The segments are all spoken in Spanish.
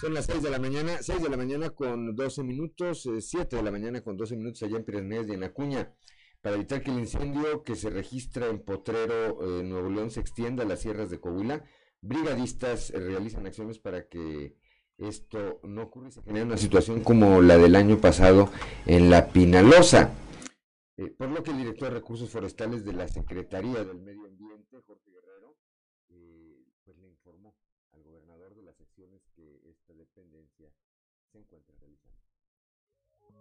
Son las 6 de la mañana, 6 de la mañana con 12 minutos, 7 eh, de la mañana con 12 minutos allá en Piranés y en Acuña. Para evitar que el incendio que se registra en Potrero, eh, Nuevo León, se extienda a las sierras de Coahuila, brigadistas eh, realizan acciones para que esto no ocurra y se genere una situación como la del año pasado en la Pinalosa. por lo que el director de Recursos Forestales de la Secretaría del Medio Ambiente, Jorge Guerrero, pues le informó al gobernador de las acciones que esta dependencia se encuentra realizando. Este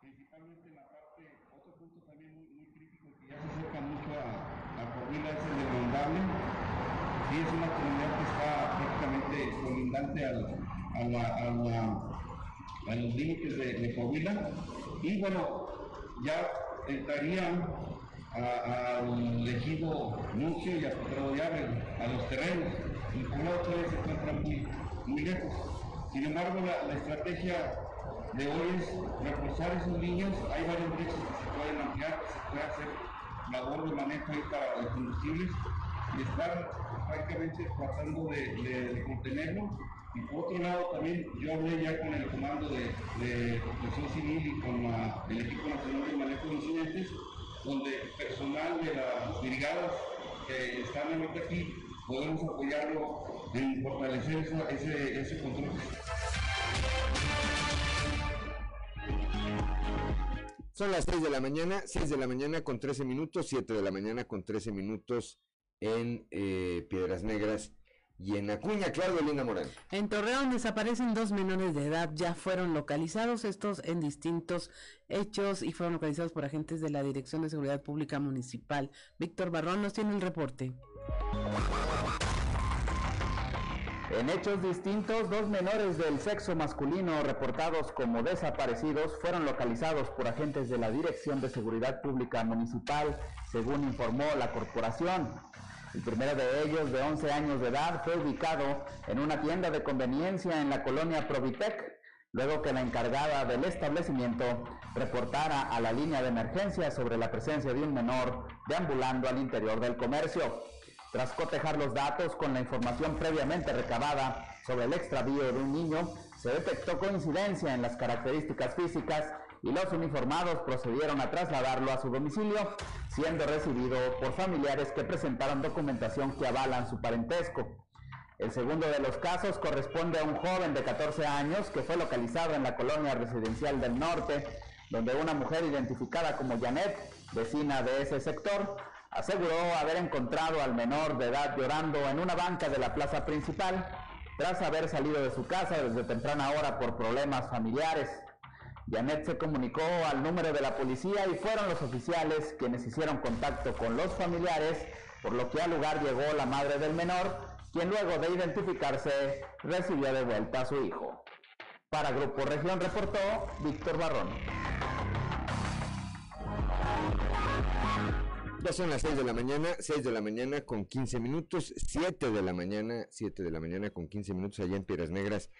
principalmente en la parte, otro punto también muy, muy crítico que ya se acerca mucho a, a Coahuila es el de Mondable Sí, es una comunidad que está prácticamente colindante a, los límites de, de, Coahuila. Y bueno, ya entrarían al ejido Nuncio y a Potrado Llave, a los terrenos. El poblado todavía se encuentra muy, lejos. Sin embargo, la, la estrategia de hoy es reforzar esos líneas. Hay varios brechas que se pueden ampliar, que se puede hacer labor de manejo ahí para los combustibles y estar prácticamente tratando de, contenerlo. Y por otro lado también yo hablé ya con el comando de, protección civil y con el equipo nacional de manejo de incidentes, donde personal de las brigadas que están aquí podemos apoyarlo en fortalecer ese, ese control. Son las 6 de la mañana, 6 de la mañana con 13 minutos, 7 de la mañana con 13 minutos en eh, Piedras Negras y en Acuña, claro, Linda Morán. En Torreón desaparecen dos menores de edad, ya fueron localizados, estos en distintos hechos y fueron localizados por agentes de la Dirección de Seguridad Pública Municipal. Víctor Barrón nos tiene el reporte. En hechos distintos, dos menores del sexo masculino reportados como desaparecidos fueron localizados por agentes de la Dirección de Seguridad Pública Municipal, según informó la corporación. El primero de ellos, de 11 años de edad, fue ubicado en una tienda de conveniencia en la colonia Provitec, luego que la encargada del establecimiento reportara a la línea de emergencia sobre la presencia de un menor deambulando al interior del comercio. Tras cotejar los datos con la información previamente recabada sobre el extravío de un niño, se detectó coincidencia en las características físicas y los uniformados procedieron a trasladarlo a su domicilio, siendo recibido por familiares que presentaron documentación que avalan su parentesco. El segundo de los casos corresponde a un joven de 14 años que fue localizado en la colonia residencial del norte, donde una mujer identificada como Janet, vecina de ese sector, aseguró haber encontrado al menor de edad llorando en una banca de la plaza principal tras haber salido de su casa desde temprana hora por problemas familiares. Janet se comunicó al número de la policía y fueron los oficiales quienes hicieron contacto con los familiares, por lo que al lugar llegó la madre del menor, quien luego de identificarse recibió de vuelta a su hijo. Para Grupo Región reportó Víctor Barrón. Ya son las 6 de la mañana, 6 de la mañana con 15 minutos, 7 de la mañana, 7 de la mañana con 15 minutos allá en Piedras Negras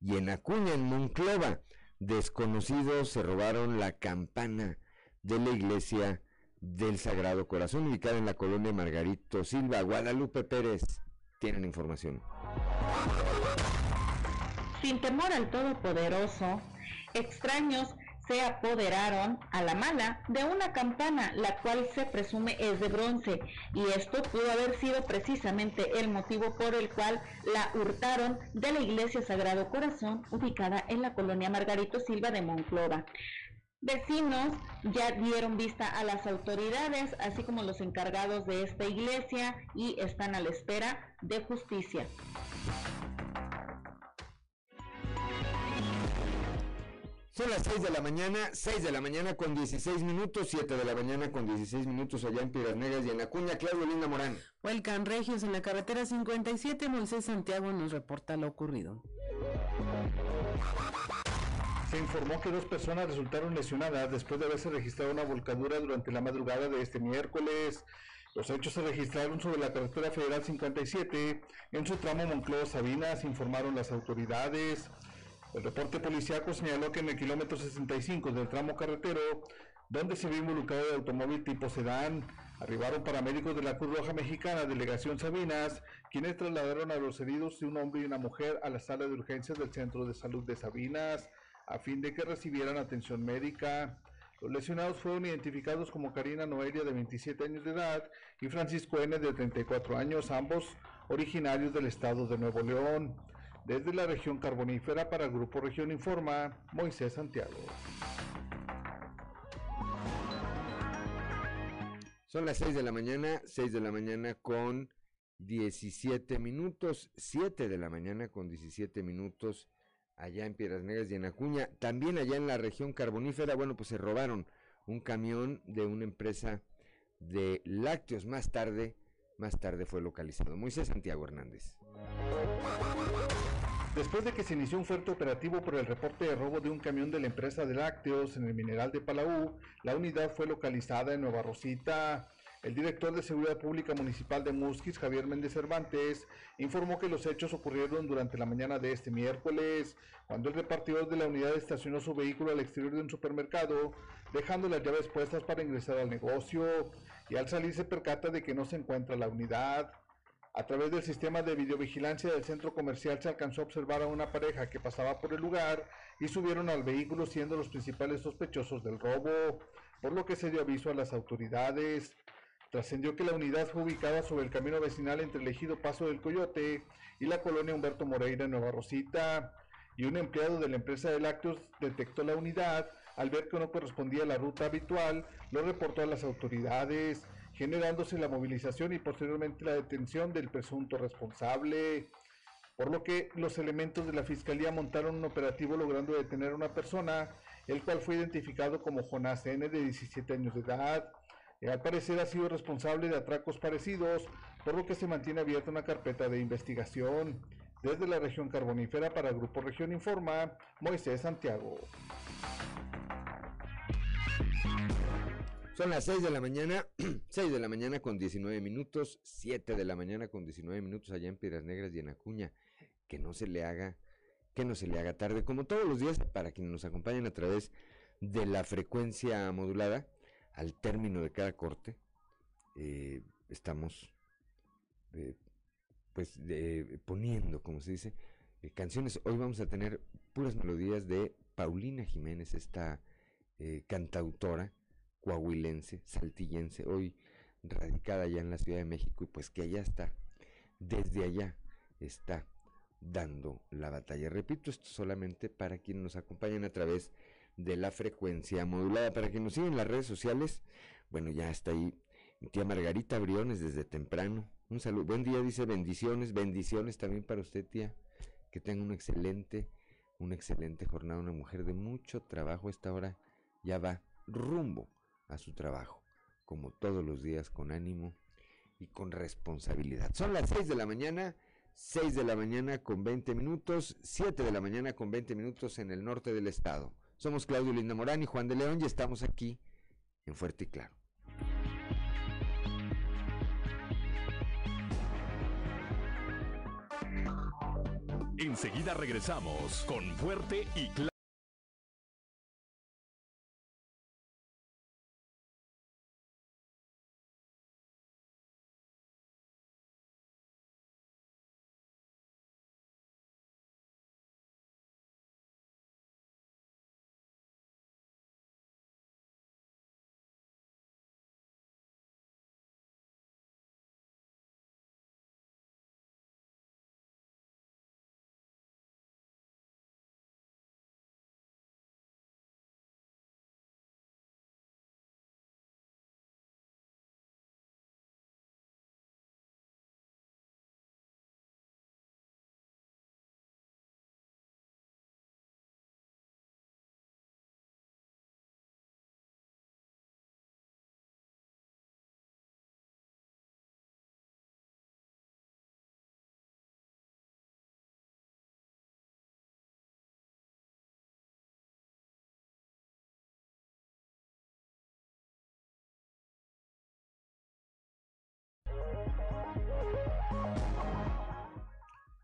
y en Acuña, en Monclova. Desconocidos se robaron la campana de la iglesia del Sagrado Corazón, ubicada en la colonia Margarito Silva. Guadalupe Pérez, tienen información. Sin temor al Todopoderoso, extraños se apoderaron a la mala de una campana, la cual se presume es de bronce, y esto pudo haber sido precisamente el motivo por el cual la hurtaron de la iglesia Sagrado Corazón, ubicada en la colonia Margarito Silva de Monclova. Vecinos ya dieron vista a las autoridades, así como los encargados de esta iglesia, y están a la espera de justicia. Son las 6 de la mañana, 6 de la mañana con 16 minutos, 7 de la mañana con 16 minutos allá en Piedras Negras y en Acuña. Claudio Linda Morán. Huelcan Regios en la carretera 57, Moisés Santiago nos reporta lo ocurrido. Se informó que dos personas resultaron lesionadas después de haberse registrado una volcadura durante la madrugada de este miércoles Los hechos se registraron sobre la carretera federal 57 en su tramo Moncloa-Sabinas, informaron las autoridades. El reporte policiaco señaló que en el kilómetro 65 del tramo carretero, donde se vio involucrado el automóvil tipo sedán, arribaron paramédicos de la Cruz Roja Mexicana, Delegación Sabinas, quienes trasladaron a los heridos de un hombre y una mujer a la sala de urgencias del Centro de Salud de Sabinas, a fin de que recibieran atención médica. Los lesionados fueron identificados como Karina Noelia de 27 años de edad y Francisco N de 34 años, ambos originarios del estado de Nuevo León. Desde la región carbonífera para el Grupo Región Informa, Moisés Santiago. Son las 6 de la mañana, 6 de la mañana con 17 minutos, 7 de la mañana con 17 minutos allá en Piedras Negras y en Acuña. También allá en la región carbonífera, bueno, pues se robaron un camión de una empresa de lácteos. Más tarde, más tarde fue localizado. Moisés Santiago Hernández. Después de que se inició un fuerte operativo por el reporte de robo de un camión de la empresa de lácteos en el mineral de Palau, la unidad fue localizada en Nueva Rosita. El director de Seguridad Pública Municipal de Musquis, Javier Méndez Cervantes, informó que los hechos ocurrieron durante la mañana de este miércoles, cuando el repartidor de la unidad estacionó su vehículo al exterior de un supermercado, dejando las llaves puestas para ingresar al negocio, y al salir se percata de que no se encuentra la unidad. A través del sistema de videovigilancia del centro comercial se alcanzó a observar a una pareja que pasaba por el lugar y subieron al vehículo siendo los principales sospechosos del robo, por lo que se dio aviso a las autoridades. Trascendió que la unidad fue ubicada sobre el camino vecinal entre el ejido Paso del Coyote y la colonia Humberto Moreira en Nueva Rosita, y un empleado de la empresa de lácteos detectó la unidad, al ver que no correspondía a la ruta habitual, lo reportó a las autoridades generándose la movilización y posteriormente la detención del presunto responsable, por lo que los elementos de la Fiscalía montaron un operativo logrando detener a una persona, el cual fue identificado como Jonás N. de 17 años de edad. Y al parecer ha sido responsable de atracos parecidos, por lo que se mantiene abierta una carpeta de investigación. Desde la región carbonífera para Grupo Región Informa, Moisés Santiago. Son las 6 de la mañana, 6 de la mañana con 19 minutos, 7 de la mañana con 19 minutos allá en Piedras Negras y en Acuña. Que no se le haga, que no se le haga tarde, como todos los días, para quienes nos acompañan a través de la frecuencia modulada, al término de cada corte, eh, estamos eh, pues poniendo, como se dice, eh, canciones. Hoy vamos a tener puras melodías de Paulina Jiménez, esta cantautora coahuilense, saltillense, hoy radicada allá en la Ciudad de México y pues que allá está, desde allá está dando la batalla. Repito, esto solamente para quienes nos acompañan a través de la frecuencia modulada, para quienes nos siguen en las redes sociales, bueno, ya está ahí tía Margarita Briones desde temprano. Un saludo, buen día, dice bendiciones, bendiciones también para usted, tía, que tenga un excelente, una excelente jornada, una mujer de mucho trabajo, esta hora ya va rumbo a su trabajo, como todos los días, con ánimo y con responsabilidad. Son las 6 de la mañana, 6 de la mañana con 20 minutos, 7 de la mañana con 20 minutos en el norte del estado. Somos Claudio Linda Morán y Juan de León y estamos aquí en Fuerte y Claro. Enseguida regresamos con Fuerte y Claro.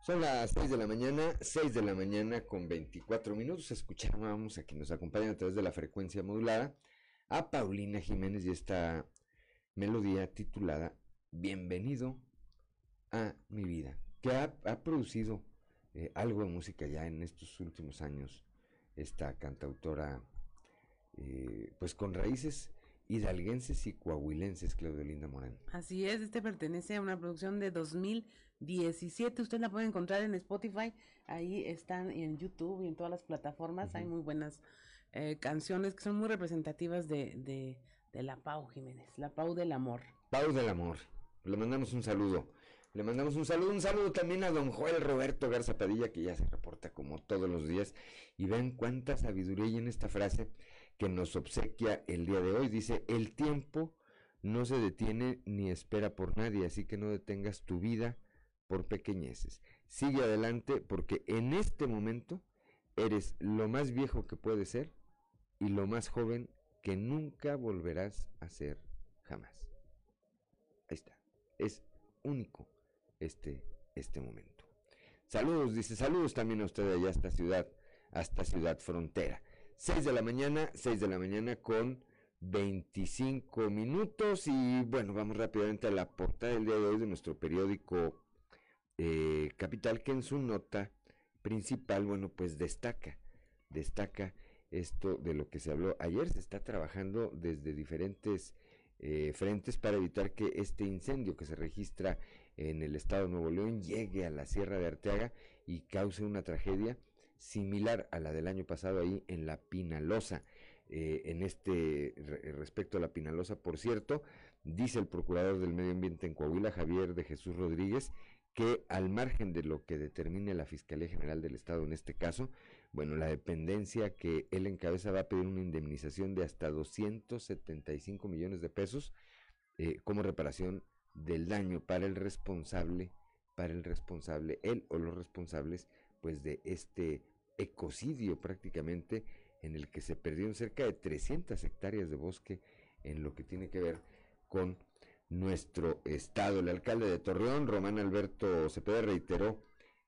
Son las 6 de la mañana, 6 de la mañana con 24 minutos. Escuchábamos a quien nos acompaña a través de la frecuencia modulada a Paulina Jiménez y esta melodía titulada Bienvenido a mi vida, que ha, producido eh, algo de música ya en estos últimos años, esta cantautora, eh, pues con raíces hidalguenses y coahuilenses, Claudio Linda Morán. Así es, este pertenece a una producción de 2017. Usted la puede encontrar en Spotify, ahí están en YouTube y en todas las plataformas. Hay muy buenas eh, canciones que son muy representativas de, de, de la Pau Jiménez, la Pau del amor. Pau del amor. Le mandamos un saludo. Le mandamos un saludo, un saludo también a don Joel Roberto Garza Padilla, que ya se reporta como todos los días. Y ven cuánta sabiduría hay en esta frase que nos obsequia el día de hoy. Dice, el tiempo no se detiene ni espera por nadie, así que no detengas tu vida por pequeñeces. Sigue adelante porque en este momento eres lo más viejo que puedes ser y lo más joven que nunca volverás a ser jamás. Ahí está. Es único este, este momento. Saludos, dice, saludos también a usted allá hasta ciudad, hasta ciudad frontera. 6 de la mañana, 6 de la mañana con 25 minutos y bueno, vamos rápidamente a la portada del día de hoy de nuestro periódico eh, Capital que en su nota principal, bueno, pues destaca, destaca esto de lo que se habló ayer, se está trabajando desde diferentes eh, frentes para evitar que este incendio que se registra en el estado de Nuevo León llegue a la Sierra de Arteaga y cause una tragedia similar a la del año pasado ahí en la Pinalosa. Eh, en este respecto a la Pinalosa, por cierto, dice el procurador del medio ambiente en Coahuila, Javier de Jesús Rodríguez, que al margen de lo que determine la Fiscalía General del Estado en este caso, bueno, la dependencia que él encabeza va a pedir una indemnización de hasta 275 millones de pesos eh, como reparación del daño para el responsable, para el responsable, él o los responsables, pues de este ecocidio prácticamente en el que se perdieron cerca de 300 hectáreas de bosque en lo que tiene que ver con nuestro estado. El alcalde de Torreón, Román Alberto Cepeda, reiteró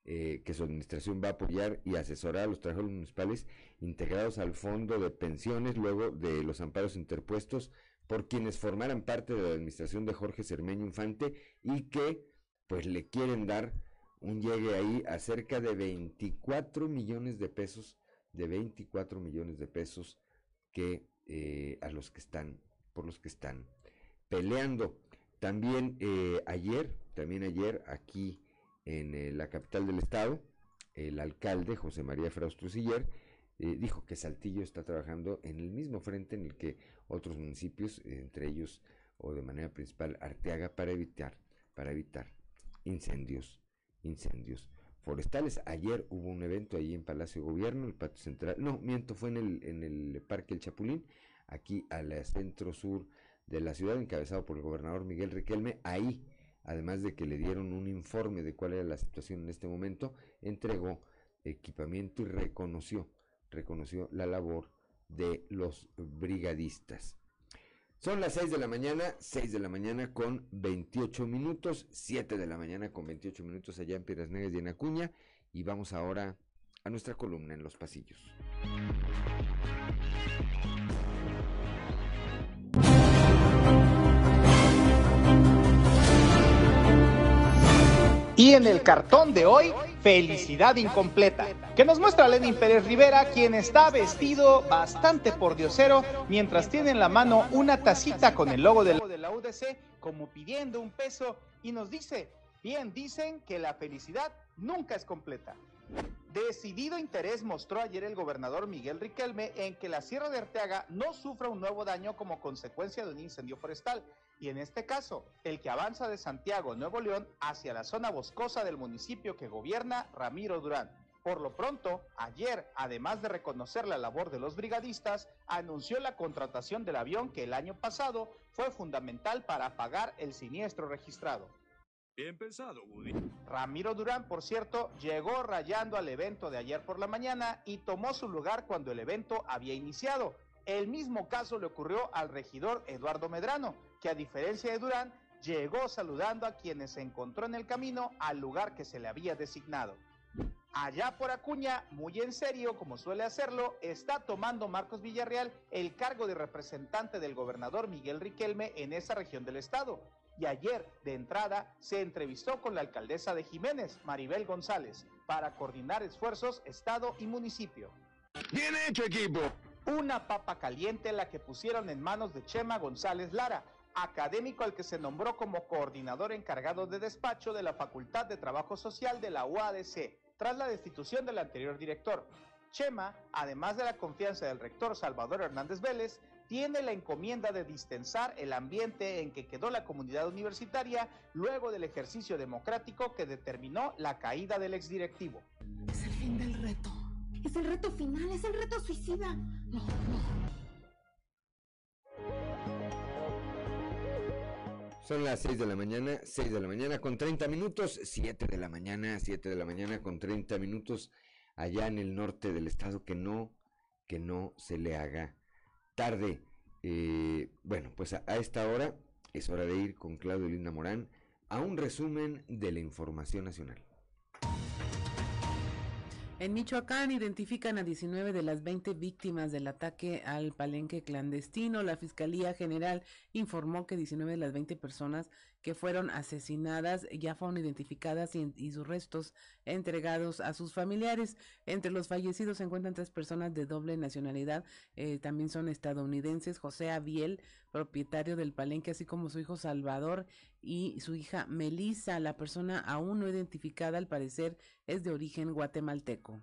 eh, que su administración va a apoyar y asesorar a los trabajadores municipales integrados al fondo de pensiones luego de los amparos interpuestos por quienes formaran parte de la administración de Jorge Cermeño Infante y que pues le quieren dar un llegue ahí a cerca de 24 millones de pesos, de 24 millones de pesos que eh, a los que están, por los que están peleando. También eh, ayer, también ayer aquí en eh, la capital del estado, el alcalde José María Fraustro Siller dijo que Saltillo está trabajando en el mismo frente en el que otros municipios, entre ellos o de manera principal Arteaga, para evitar, para evitar incendios, incendios forestales. Ayer hubo un evento ahí en Palacio Gobierno, el patio central, no, miento, fue en el, en el Parque El Chapulín, aquí al centro sur de la ciudad, encabezado por el gobernador Miguel Riquelme. Ahí, además de que le dieron un informe de cuál era la situación en este momento, entregó equipamiento y reconoció, reconoció la labor de los brigadistas. Son las 6 de la mañana, 6 de la mañana con 28 minutos, 7 de la mañana con 28 minutos allá en Piedras Negras y en Acuña. Y vamos ahora a nuestra columna en los pasillos. Y en el cartón de hoy, Felicidad Incompleta, que nos muestra Lenin Pérez Rivera, quien está vestido bastante por diosero, mientras tiene en la mano una tacita con el logo de la UDC, como pidiendo un peso, y nos dice, bien dicen que la felicidad nunca es completa. Decidido interés mostró ayer el gobernador Miguel Riquelme en que la Sierra de Arteaga no sufra un nuevo daño como consecuencia de un incendio forestal, y en este caso, el que avanza de Santiago, Nuevo León, hacia la zona boscosa del municipio que gobierna Ramiro Durán. Por lo pronto, ayer, además de reconocer la labor de los brigadistas, anunció la contratación del avión que el año pasado fue fundamental para apagar el siniestro registrado. Bien pensado. Ramiro Durán, por cierto, llegó rayando al evento de ayer por la mañana y tomó su lugar cuando el evento había iniciado. El mismo caso le ocurrió al regidor Eduardo Medrano, que a diferencia de Durán, llegó saludando a quienes se encontró en el camino al lugar que se le había designado. Allá por Acuña, muy en serio, como suele hacerlo, está tomando Marcos Villarreal el cargo de representante del gobernador Miguel Riquelme en esa región del estado. Y ayer, de entrada, se entrevistó con la alcaldesa de Jiménez, Maribel González, para coordinar esfuerzos estado y municipio. Bien hecho, equipo. Una papa caliente la que pusieron en manos de Chema González Lara, académico al que se nombró como coordinador encargado de despacho de la Facultad de Trabajo Social de la UADC, tras la destitución del anterior director. Chema, además de la confianza del rector Salvador Hernández Vélez, tiene la encomienda de distensar el ambiente en que quedó la comunidad universitaria luego del ejercicio democrático que determinó la caída del exdirectivo. Es el fin del reto. Es el reto final, es el reto suicida. No, no. Son las 6 de la mañana, 6 de la mañana con 30 minutos, 7 de la mañana, 7 de la mañana con 30 minutos allá en el norte del estado, que no, que no se le haga tarde. Eh, bueno, pues a, a, esta hora es hora de ir con Claudio Linda Morán a un resumen de la información nacional. En Michoacán identifican a 19 de las 20 víctimas del ataque al palenque clandestino. La Fiscalía General informó que 19 de las 20 personas que fueron asesinadas ya fueron identificadas y, sus restos entregados a sus familiares. Entre los fallecidos se encuentran tres personas de doble nacionalidad, eh, también son estadounidenses, José Abiel, propietario del palenque, así como su hijo Salvador y su hija Melissa. La persona aún no identificada al parecer es de origen guatemalteco.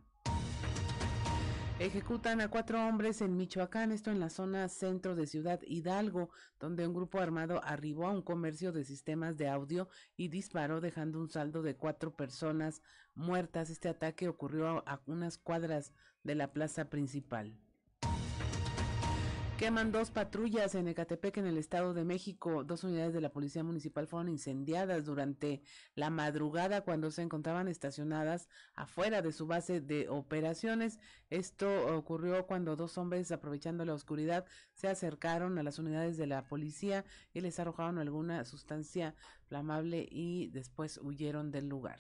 Ejecutan a cuatro hombres en Michoacán, esto en la zona centro de Ciudad Hidalgo, donde un grupo armado arribó a un comercio de sistemas de audio y disparó dejando un saldo de cuatro personas muertas. Este ataque ocurrió a unas cuadras de la plaza principal. Queman dos patrullas en Ecatepec, en el Estado de México. Dos unidades de la Policía Municipal fueron incendiadas durante la madrugada cuando se encontraban estacionadas afuera de su base de operaciones. Esto ocurrió cuando dos hombres, aprovechando la oscuridad, se acercaron a las unidades de la policía y les arrojaron alguna sustancia flamable y después huyeron del lugar.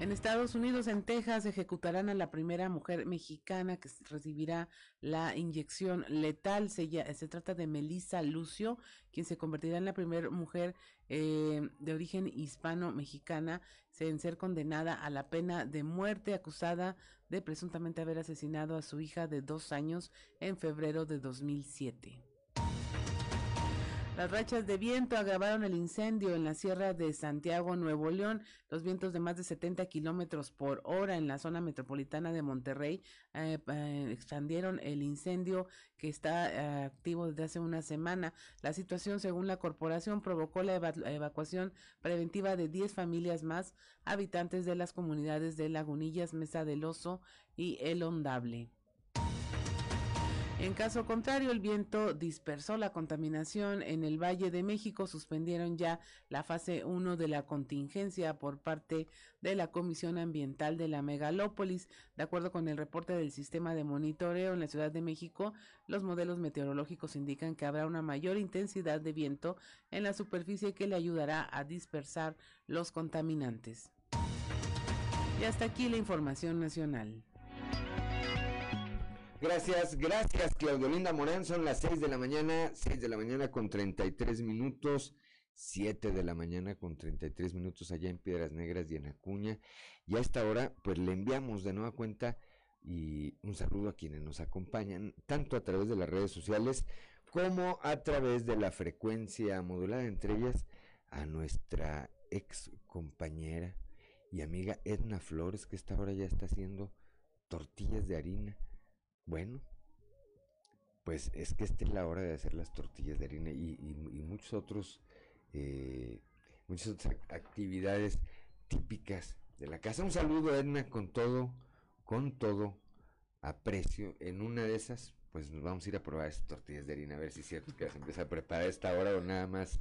En Estados Unidos, en Texas, ejecutarán a la primera mujer mexicana que recibirá la inyección letal. Se, se trata de Melissa Lucio, quien se convertirá en la primera mujer eh, de origen hispano-mexicana en ser condenada a la pena de muerte, acusada de presuntamente haber asesinado a su hija de dos años en febrero de 2007. Las rachas de viento agravaron el incendio en la Sierra de Santiago, Nuevo León. Los vientos de más de 70 kilómetros por hora en la zona metropolitana de Monterrey eh, expandieron el incendio que está eh, activo desde hace una semana. La situación, según la corporación, provocó la eva evacuación preventiva de 10 familias más, habitantes de las comunidades de Lagunillas, Mesa del Oso y El Ondable. En caso contrario, el viento dispersó la contaminación en el Valle de México. Suspendieron ya la fase 1 de la contingencia por parte de la Comisión Ambiental de la Megalópolis. De acuerdo con el reporte del sistema de monitoreo en la Ciudad de México, los modelos meteorológicos indican que habrá una mayor intensidad de viento en la superficie que le ayudará a dispersar los contaminantes. Y hasta aquí la información nacional. Gracias, gracias Claudio Linda Morán. Son las 6 de la mañana, 6 de la mañana con 33 minutos, 7 de la mañana con 33 minutos allá en Piedras Negras y en Acuña. Y a esta hora, pues le enviamos de nueva cuenta y un saludo a quienes nos acompañan, tanto a través de las redes sociales como a través de la frecuencia modulada, entre ellas a nuestra ex compañera y amiga Edna Flores, que esta hora ya está haciendo tortillas de harina bueno, pues es que esta es la hora de hacer las tortillas de harina y, y, y muchos otros, eh, muchas otras actividades típicas de la casa. Un saludo, Edna, con todo, con todo aprecio. En una de esas, pues nos vamos a ir a probar esas tortillas de harina, a ver si es cierto que las empieza a preparar a esta hora o nada más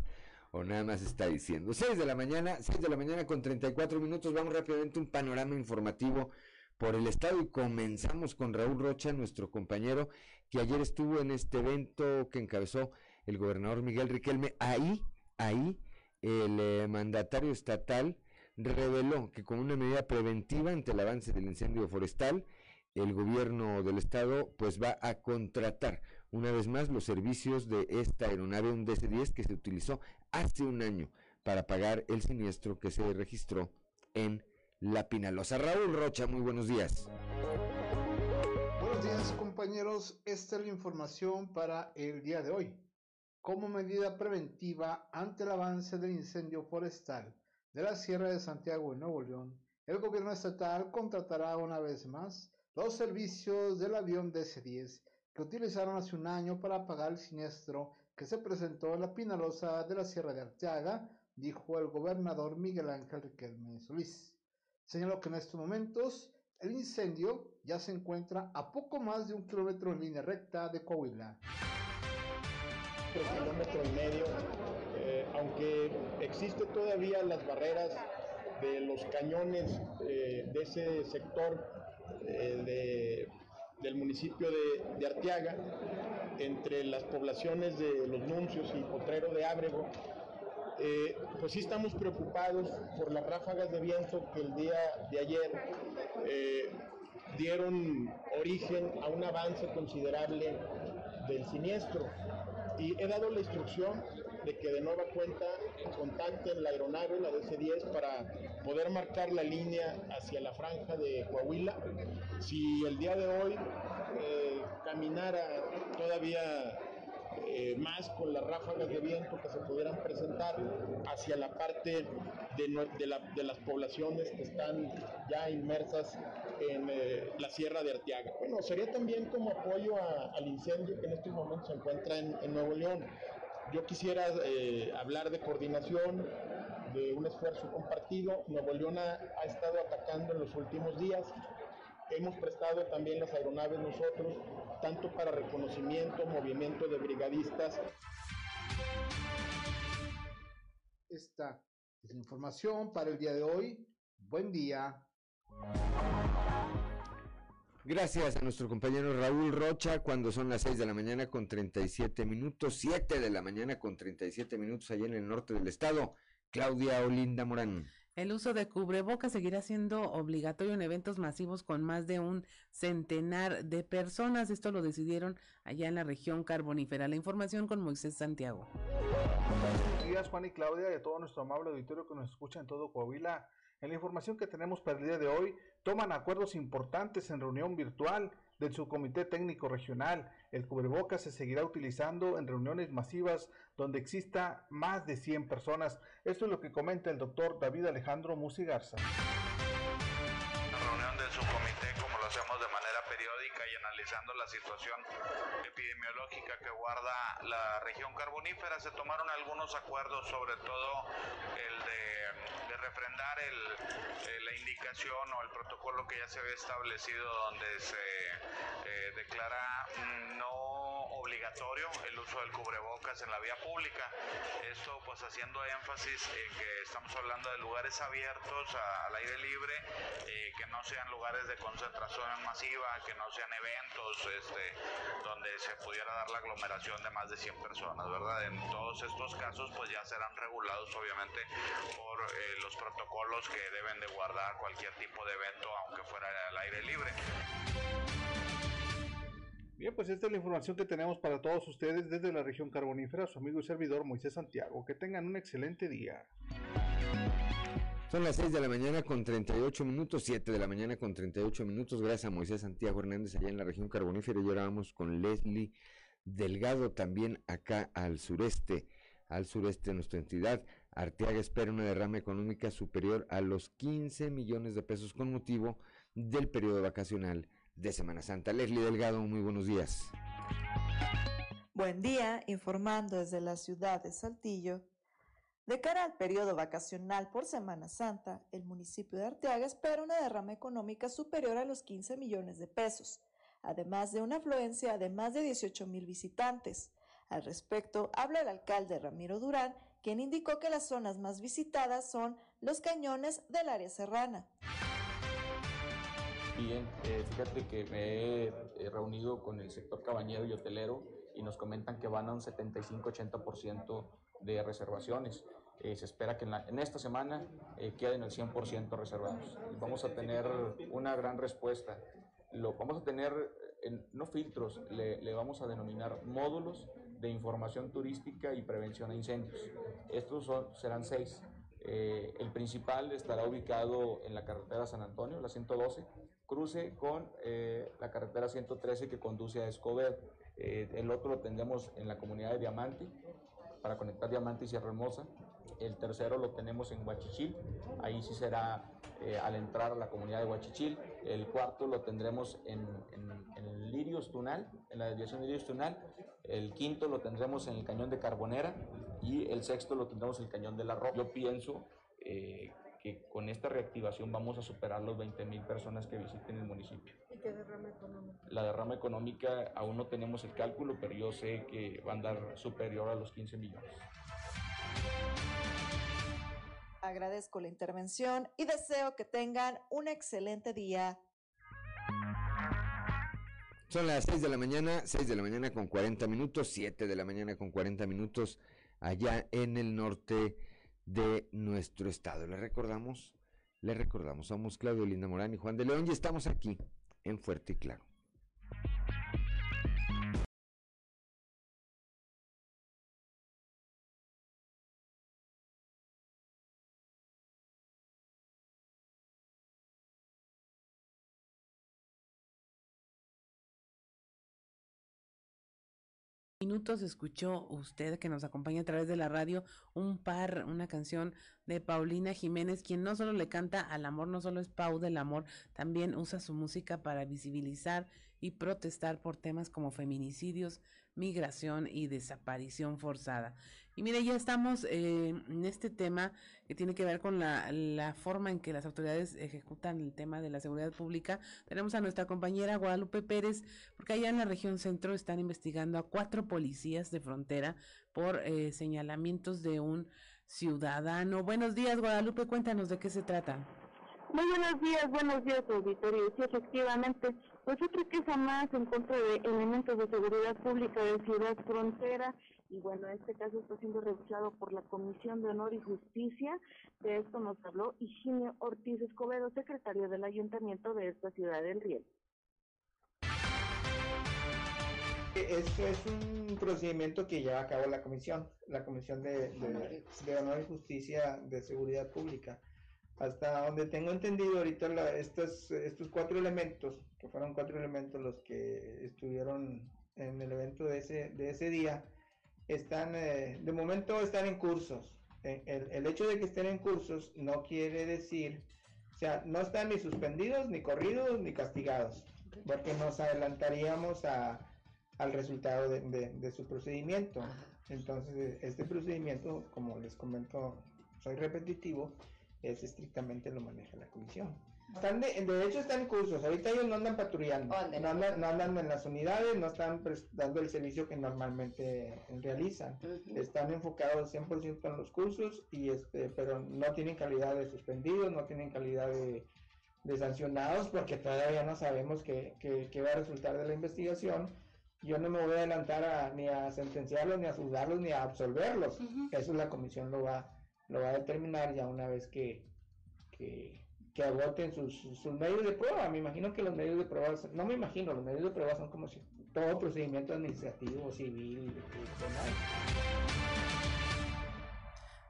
o nada más está diciendo. 6 de la mañana, 6 de la mañana con 34 minutos, vamos rápidamente un panorama informativo por el estado y comenzamos con Raúl Rocha, nuestro compañero, que ayer estuvo en este evento que encabezó el gobernador Miguel Riquelme. Ahí, ahí, el eh, mandatario estatal reveló que como una medida preventiva ante el avance del incendio forestal, el gobierno del estado pues va a contratar una vez más los servicios de esta aeronave, un DC-10 que se utilizó hace un año para pagar el siniestro que se registró en La Pinalosa. Raúl Rocha, muy buenos días. Buenos días compañeros, esta es la información para el día de hoy. Como medida preventiva ante el avance del incendio forestal de la Sierra de Santiago en Nuevo León, el gobierno estatal contratará una vez más los servicios del avión DC-10 que utilizaron hace un año para pagar el siniestro que se presentó en la Pinalosa de la Sierra de Arteaga, dijo el gobernador Miguel Ángel Riquelme Solís. Señaló que en estos momentos el incendio ya se encuentra a poco más de un kilómetro en línea recta de Coahuila. Un kilómetro y medio, eh, aunque existe todavía las barreras de los cañones eh, de ese sector eh, de, del municipio de, de, Arteaga, entre las poblaciones de Los Nuncios y Potrero de Ábrego, eh, pues sí estamos preocupados por las ráfagas de viento que el día de ayer eh, dieron origen a un avance considerable del siniestro. Y he dado la instrucción de que de nueva cuenta contacten la aeronave, la DC-10, para poder marcar la línea hacia la franja de Coahuila. Si el día de hoy eh, caminara todavía eh, más con las ráfagas de viento que se pudieran presentar hacia la parte de, la, de las poblaciones que están ya inmersas en eh, la Sierra de Arteaga. Bueno, sería también como apoyo a, al incendio que en estos momentos se encuentra en, en Nuevo León. Yo quisiera eh, hablar de coordinación, de un esfuerzo compartido. Nuevo León ha, ha estado atacando en los últimos días. Hemos prestado también las aeronaves nosotros tanto para reconocimiento, movimiento de brigadistas. Esta es la información para el día de hoy. Buen día. Gracias a nuestro compañero Raúl Rocha cuando son las 6 de la mañana con 37 minutos, 7 de la mañana con 37 minutos allá en el norte del estado. Claudia Olinda Morán. El uso de cubrebocas seguirá siendo obligatorio en eventos masivos con más de un centenar de personas. Esto lo decidieron allá en la región carbonífera. La información con Moisés Santiago. Buenos días, Juan y Claudia, y a todo nuestro amable auditorio que nos escucha en todo Coahuila. En la información que tenemos para el día de hoy, toman acuerdos importantes en reunión virtual del subcomité técnico regional. El cubrebocas se seguirá utilizando en reuniones masivas donde exista más de 100 personas. Esto es lo que comenta el doctor David Alejandro Musi Garza. Situación epidemiológica que guarda la región carbonífera, se tomaron algunos acuerdos, sobre todo el de, refrendar el, eh, la indicación o el protocolo que ya se había establecido donde se eh, declara no obligatorio el uso del cubrebocas en la vía pública. Esto pues haciendo énfasis en que estamos hablando de lugares abiertos al aire libre, eh, que no sean lugares de concentración masiva, que no sean eventos este, donde se pudiera dar la aglomeración de más de 100 personas, ¿verdad? En todos estos casos pues ya serán regulados obviamente por eh, los protocolos que deben de guardar cualquier tipo de evento, aunque fuera al aire libre. Bien, pues esta es la información que tenemos para todos ustedes desde la región carbonífera, su amigo y servidor Moisés Santiago. Que tengan un excelente día. Son las 6 de la mañana con 38 minutos, 7 de la mañana con 38 minutos. Gracias a Moisés Santiago Hernández allá en la región carbonífera. Y ahora vamos con Leslie Delgado también acá al sureste, al sureste de nuestra entidad. Arteaga espera una derrama económica superior a los 15 millones de pesos con motivo del periodo vacacional de Semana Santa. Leslie Delgado, muy buenos días. Buen día, informando desde la ciudad de Saltillo. De cara al periodo vacacional por Semana Santa, el municipio de Arteaga espera una derrama económica superior a los 15 millones de pesos, además de una afluencia de más de 18 mil visitantes. Al respecto, habla el alcalde Ramiro Durán, quien indicó que las zonas más visitadas son los cañones del área serrana. Bien, eh, fíjate que me he reunido con el sector cabañero y hotelero y nos comentan que van a un 75-80% de reservaciones. Eh, se espera que en, la- en esta semana eh, queden el 100% reservados. Vamos a tener una gran respuesta. Lo vamos a tener, en, no filtros, le, le vamos a denominar módulos de información turística y prevención a incendios. Estos son, serán seis. Eh, el principal estará ubicado en la carretera San Antonio, la 112, cruce con eh, la carretera 113 que conduce a Escobedo. Eh, el otro lo tendremos en la comunidad de Diamante, para conectar Diamante y Sierra Hermosa. El tercero lo tenemos en Huachichil, ahí sí será eh, al entrar a la comunidad de Huachichil. El cuarto lo tendremos en, en, en Lirios Tunal, en la desviación de Lirios Tunal. El quinto lo tendremos en el cañón de Carbonera y el sexto lo tendremos en el cañón de la Roca. Yo pienso eh, que con esta reactivación vamos a superar los 20 mil personas que visiten el municipio. ¿Y qué derrama económica? La derrama económica aún no tenemos el cálculo, pero yo sé que va a andar superior a los 15 millones. Agradezco la intervención y deseo que tengan un excelente día. Son las 6 de la mañana, 6 de la mañana con 40 minutos, 7 de la mañana con 40 minutos allá en el norte de nuestro estado. Le recordamos, le recordamos, somos Claudio Linda Morán y Juan de León y estamos aquí en Fuerte y Claro. Minutos escuchó usted que nos acompaña a través de la radio un par, una canción de Paulina Jiménez, quien no solo le canta al amor, no solo es Pau del amor, también usa su música para visibilizar y protestar por temas como feminicidios, migración y desaparición forzada. Y mire, ya estamos eh, en este tema que tiene que ver con la, forma en que las autoridades ejecutan el tema de la seguridad pública. Tenemos a nuestra compañera Guadalupe Pérez, porque allá en la región centro están investigando a cuatro policías de frontera por eh, señalamientos de un ciudadano. Buenos días, Guadalupe, cuéntanos de qué se trata. Muy buenos días, buenos días, auditorio. Sí, efectivamente, pues otra queja más en contra de elementos de seguridad pública de Ciudad Frontera. Y bueno, este caso está siendo revisado por la Comisión de Honor y Justicia. De esto nos habló Higinio Ortiz Escobedo, secretario del Ayuntamiento de esta ciudad del Riel. Esto es un procedimiento que lleva a cabo la comisión, la Comisión de, de, de Honor y Justicia de Seguridad Pública. Hasta donde tengo entendido ahorita la, estos, estos cuatro elementos, que fueron cuatro elementos los que estuvieron en el evento de ese, de ese día, están, eh, de momento están en cursos. Eh, El, el hecho de que estén en cursos no quiere decir, o sea, no están ni suspendidos, ni corridos, ni castigados, porque nos adelantaríamos a, al resultado de, de, de su procedimiento. Entonces, este procedimiento, como les comento, soy repetitivo, es estrictamente lo maneja la comisión. Están de, de hecho están en cursos, ahorita ellos no andan patrullando, no andan, no andan en las unidades, no están prestando el servicio que normalmente realizan, están enfocados 100% en los cursos, y este, pero no tienen calidad de suspendidos, no tienen calidad de, de sancionados, porque todavía no sabemos qué, qué, qué va a resultar de la investigación, yo no me voy a adelantar a, ni a sentenciarlos, ni a juzgarlos, ni a absolverlos. Eso la comisión lo va, lo va a determinar ya una vez que, que, que agoten sus, medios de prueba. Me imagino que los medios de prueba, no me imagino, los medios de prueba son como si todo procedimiento administrativo, civil, penal.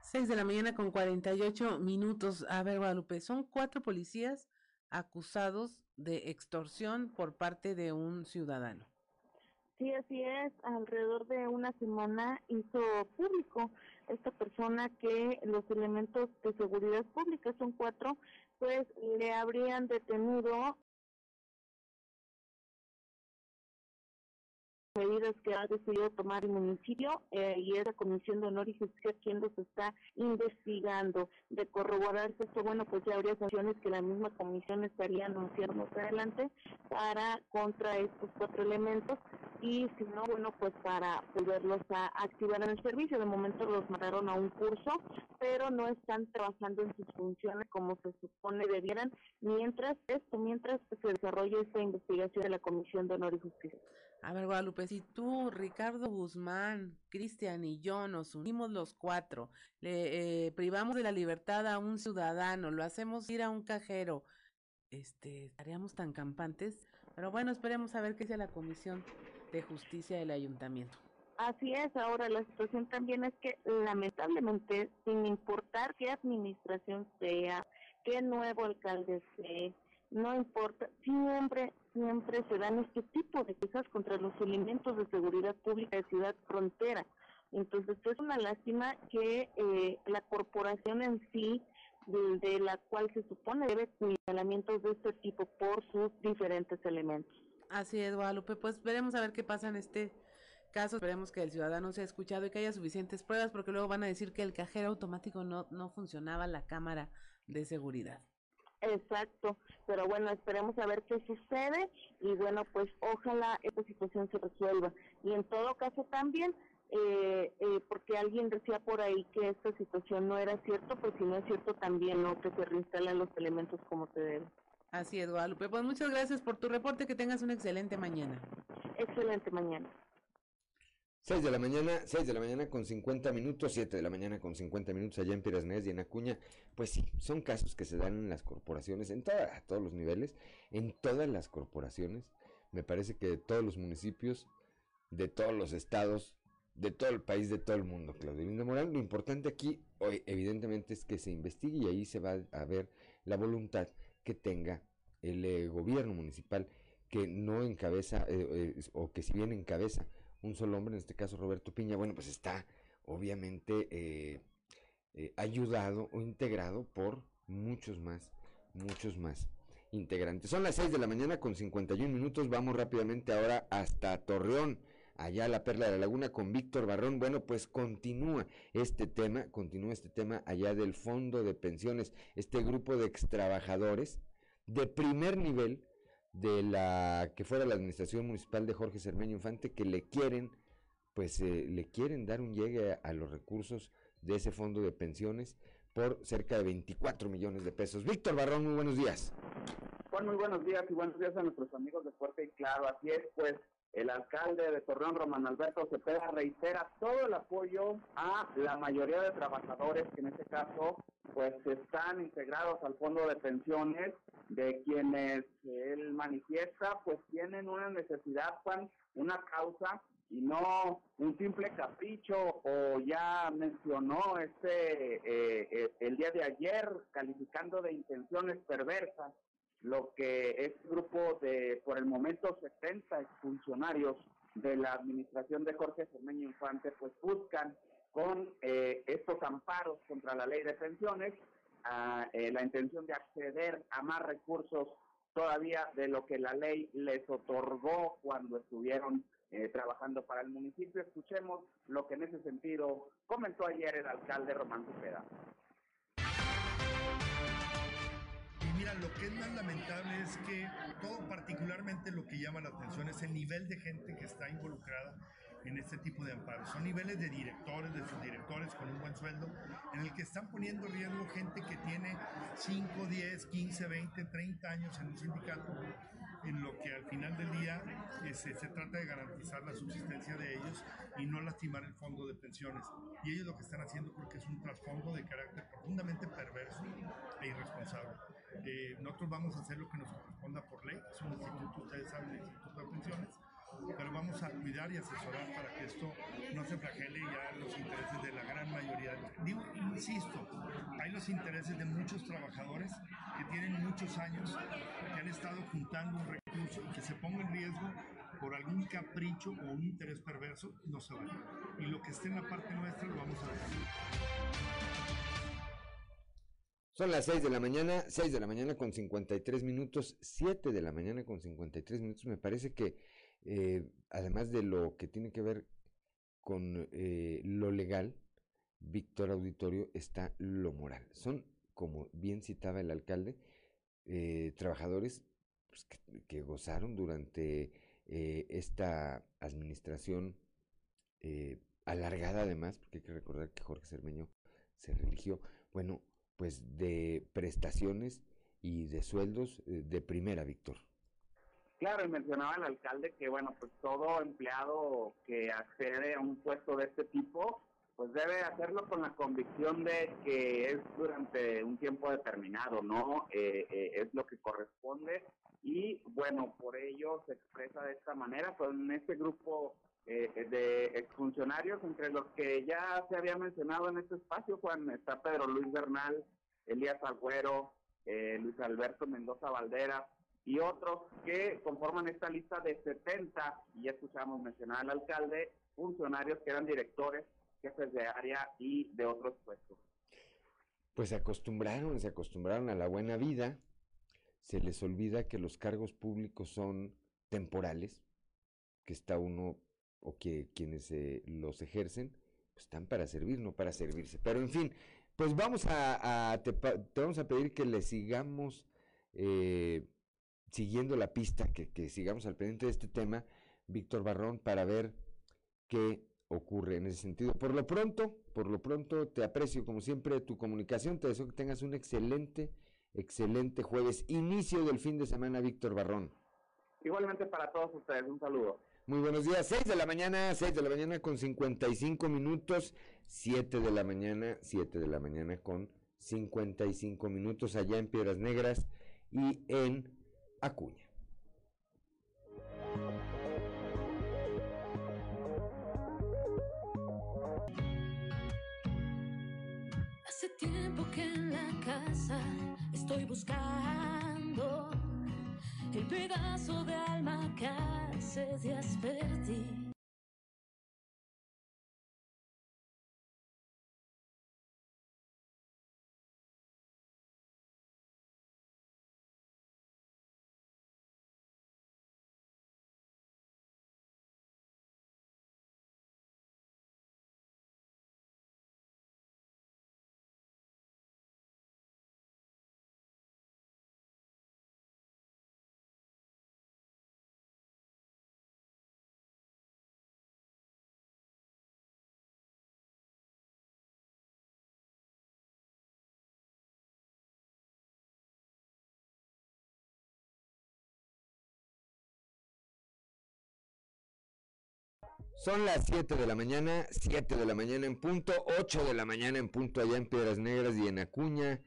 6 de la mañana con 48 minutos. A ver, Guadalupe, son cuatro policías acusados de extorsión por parte de un ciudadano. Sí, así es. Alrededor de una semana hizo público esta persona que los elementos de seguridad pública, son cuatro, pues le habrían detenido medidas que ha decidido tomar el municipio eh, y es la Comisión de Honor y Justicia quien los está investigando. De corroborarse esto, bueno, pues ya habría sanciones que la misma comisión estaría anunciando más adelante para contra estos cuatro elementos y si no, bueno, pues para volverlos a activar en el servicio. De momento los mandaron a un curso, pero no están trabajando en sus funciones como se supone debieran, mientras esto, mientras se desarrolla esta investigación de la Comisión de Honor y Justicia. A ver, Guadalupe, si tú, Ricardo Guzmán, Cristian y yo nos unimos los cuatro, le eh, privamos de la libertad a un ciudadano, lo hacemos ir a un cajero, este, estaríamos tan campantes. Pero bueno, esperemos a ver qué dice la Comisión de Justicia del Ayuntamiento. Así es, ahora la situación también es que lamentablemente, sin importar qué administración sea, qué nuevo alcalde sea, no importa, siempre, siempre se dan este tipo de quejas contra los elementos de seguridad pública de Ciudad Frontera. Entonces, es una lástima que eh, la corporación en sí, de, la cual se supone debe señalamientos de este tipo por sus diferentes elementos. Así es, Guadalupe, pues veremos a ver qué pasa en este caso. Esperemos que el ciudadano sea escuchado y que haya suficientes pruebas, porque luego van a decir que el cajero automático no, no funcionaba la cámara de seguridad. Exacto, pero bueno, esperemos a ver qué sucede y bueno, pues ojalá esta situación se resuelva. Y en todo caso también, eh, eh, porque alguien decía por ahí que esta situación no era cierto, pues si no es cierto también, ¿no? Que se reinstalan los elementos como se debe. Así es, Guadalupe. Pues muchas gracias por tu reporte, que tengas una excelente mañana. Excelente mañana. 6 de la mañana, 6 de la mañana con 50 minutos, 7 de la mañana con 50 minutos allá en Pirasnés y en Acuña. Pues sí, son casos que se dan en las corporaciones, en toda, a todos los niveles, en todas las corporaciones. Me parece que de todos los municipios, de todos los estados, de todo el país, de todo el mundo, Claudio Linda Morán. Lo importante aquí, hoy, evidentemente, es que se investigue y ahí se va a ver la voluntad que tenga el eh, gobierno municipal que no encabeza, eh, eh, o que si bien encabeza un solo hombre, en este caso Roberto Piña, bueno, pues está obviamente eh, eh, ayudado o integrado por muchos más, muchos más integrantes. Son las 6 de la mañana con 51 minutos, vamos rápidamente ahora hasta Torreón, allá la Perla de la Laguna con Víctor Barrón. Bueno, pues continúa este tema, continúa este tema allá del Fondo de Pensiones, este grupo de extrabajadores de primer nivel de la que fuera la administración municipal de Jorge Cermeño Infante que le quieren pues eh, le quieren dar un llegue a, los recursos de ese fondo de pensiones por cerca de 24 millones de pesos. Víctor Barrón, muy buenos días. Juan, muy buenos días y buenos días a nuestros amigos de Fuerte y Claro. Así es, pues el alcalde de Torreón, Román Alberto Cepeda, reitera todo el apoyo a la mayoría de trabajadores que en este caso pues están integrados al fondo de pensiones, de quienes él manifiesta pues tienen una necesidad, una causa y no un simple capricho o ya mencionó este eh, eh, el día de ayer calificando de intenciones perversas lo que es grupo de, por el momento, 70 funcionarios de la administración de Jorge Cermeño Infante, pues buscan con eh, estos amparos contra la ley de pensiones a, eh, la intención de acceder a más recursos todavía de lo que la ley les otorgó cuando estuvieron eh, trabajando para el municipio. Escuchemos lo que en ese sentido comentó ayer el alcalde Román Cepeda. Mira, lo que es más lamentable es que todo particularmente lo que llama la atención es el nivel de gente que está involucrada en este tipo de amparos. Son niveles de directores, de subdirectores con un buen sueldo, en el que están poniendo en riesgo gente que tiene 5, 10, 15, 20, 30 años en un sindicato, en lo que al final del día se, se, trata de garantizar la subsistencia de ellos y no lastimar el fondo de pensiones. Y ellos lo que están haciendo porque es un trasfondo de carácter profundamente perverso e irresponsable. Eh, nosotros vamos a hacer lo que nos corresponda por ley, es un instituto, ustedes saben, el Instituto de Pensiones, pero vamos a cuidar y asesorar para que esto no se flagele ya los intereses de la gran mayoría. Digo, insisto, hay los intereses de muchos trabajadores que tienen muchos años, que han estado juntando un recurso y que se ponga en riesgo por algún capricho o un interés perverso, no se vale. Y lo que esté en la parte nuestra lo vamos a decir. Son las 6 de la mañana, 6 de la mañana con 53 minutos, 7 de la mañana con 53 minutos. Me parece que eh, además de lo que tiene que ver con eh, lo legal, Víctor Auditorio, está lo moral. Son, como bien citaba el alcalde, eh, trabajadores pues, que, que, gozaron durante esta administración alargada además, porque hay que recordar que Jorge Cermeño se religió. Bueno, pues de prestaciones y de sueldos de primera, Víctor. Claro, y mencionaba el alcalde que, bueno, pues todo empleado que accede a un puesto de este tipo, pues debe hacerlo con la convicción de que es durante un tiempo determinado, ¿no? Eh, eh, es lo que corresponde y, bueno, por ello se expresa de esta manera, con este grupo eh, de exfuncionarios, entre los que ya se había mencionado en este espacio, Juan, está Pedro Luis Bernal, Elías Agüero, Luis Alberto Mendoza Valdera, y otros que conforman esta lista de 70, y ya escuchamos mencionar al alcalde, funcionarios que eran directores, jefes de área y de otros puestos. Pues se acostumbraron, se acostumbraron a la buena vida, se les olvida que los cargos públicos son temporales, que está uno o que quienes eh, los ejercen pues están para servir, no para servirse. Pero en fin, pues vamos a, te, vamos a pedir que le sigamos eh, siguiendo la pista, que, sigamos al pendiente de este tema, Víctor Barrón, para ver qué ocurre en ese sentido. Por lo pronto, por lo pronto, te aprecio como siempre tu comunicación, te deseo que tengas un excelente, excelente jueves, inicio del fin de semana, Víctor Barrón. Igualmente para todos ustedes, un saludo. Muy buenos días, 6 de la mañana, 6 de la mañana con 55 minutos, 7 de la mañana, 7 de la mañana con 55 minutos allá en Piedras Negras y en Acuña. Hace tiempo que en la casa estoy buscando el pedazo de alma que hace días perdí. Son las 7 de la mañana, 7 de la mañana en punto, 8 de la mañana en punto allá en Piedras Negras y en Acuña.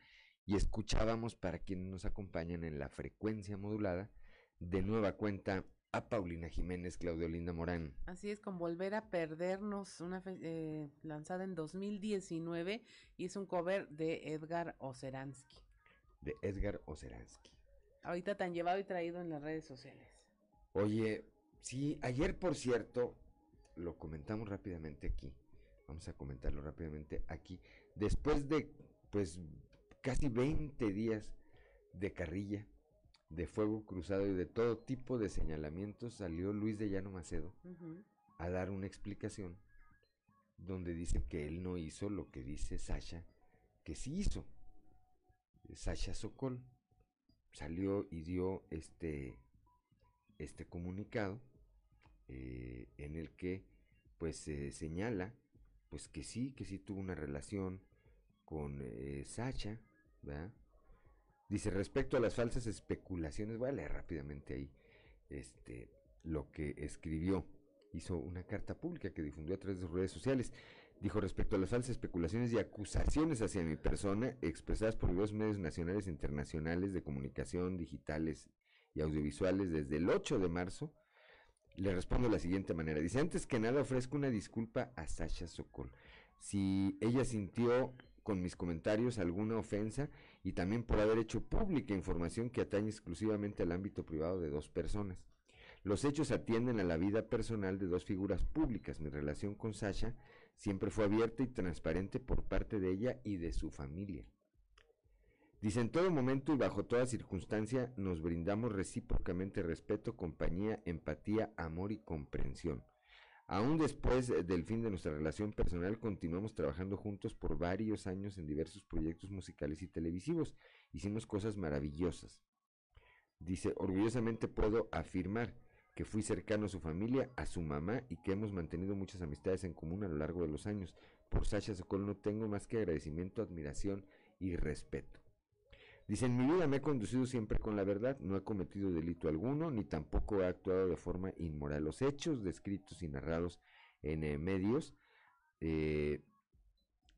Y escuchábamos para quienes nos acompañan en la frecuencia modulada, de nueva cuenta a Paulina Jiménez, Claudio Linda Morán. Así es, con Volver a Perdernos, una eh, lanzada en 2019 y es un cover de Edgar Oceransky. De Edgar Oceransky. Ahorita tan llevado y traído en las redes sociales. Oye, sí, ayer por cierto, lo comentamos rápidamente aquí. Vamos a comentarlo rápidamente aquí. Después de, pues, casi 20 días de carrilla, de fuego cruzado y de todo tipo de señalamientos, salió Luis de Llano Macedo a dar una explicación donde dice que él no hizo lo que dice Sasha que sí hizo. Sasha Sokol salió y dio este, este comunicado eh, en el que pues se señala pues que sí, que sí tuvo una relación con eh, Sacha, ¿verdad? Dice, respecto a las falsas especulaciones, voy a leer rápidamente ahí este, lo que escribió. Hizo una carta pública que difundió a través de sus redes sociales. Dijo, respecto a las falsas especulaciones y acusaciones hacia mi persona expresadas por los medios nacionales e internacionales de comunicación, digitales y audiovisuales desde el 8 de marzo, le respondo de la siguiente manera. Dice, antes que nada ofrezco una disculpa a Sasha Sokol. Si ella sintió con mis comentarios alguna ofensa y también por haber hecho pública información que atañe exclusivamente al ámbito privado de dos personas. Los hechos atienden a la vida personal de dos figuras públicas. Mi relación con Sasha siempre fue abierta y transparente por parte de ella y de su familia. Dice, en todo momento y bajo toda circunstancia nos brindamos recíprocamente respeto, compañía, empatía, amor y comprensión. Aún después del fin de nuestra relación personal, continuamos trabajando juntos por varios años en diversos proyectos musicales y televisivos. Hicimos cosas maravillosas. Dice, orgullosamente puedo afirmar que fui cercano a su familia, a su mamá y que hemos mantenido muchas amistades en común a lo largo de los años. Por Sasha Sokol no tengo más que agradecimiento, admiración y respeto. Dice, en mi vida me he conducido siempre con la verdad, no he cometido delito alguno, ni tampoco he actuado de forma inmoral. Los hechos descritos y narrados en eh, medios, eh,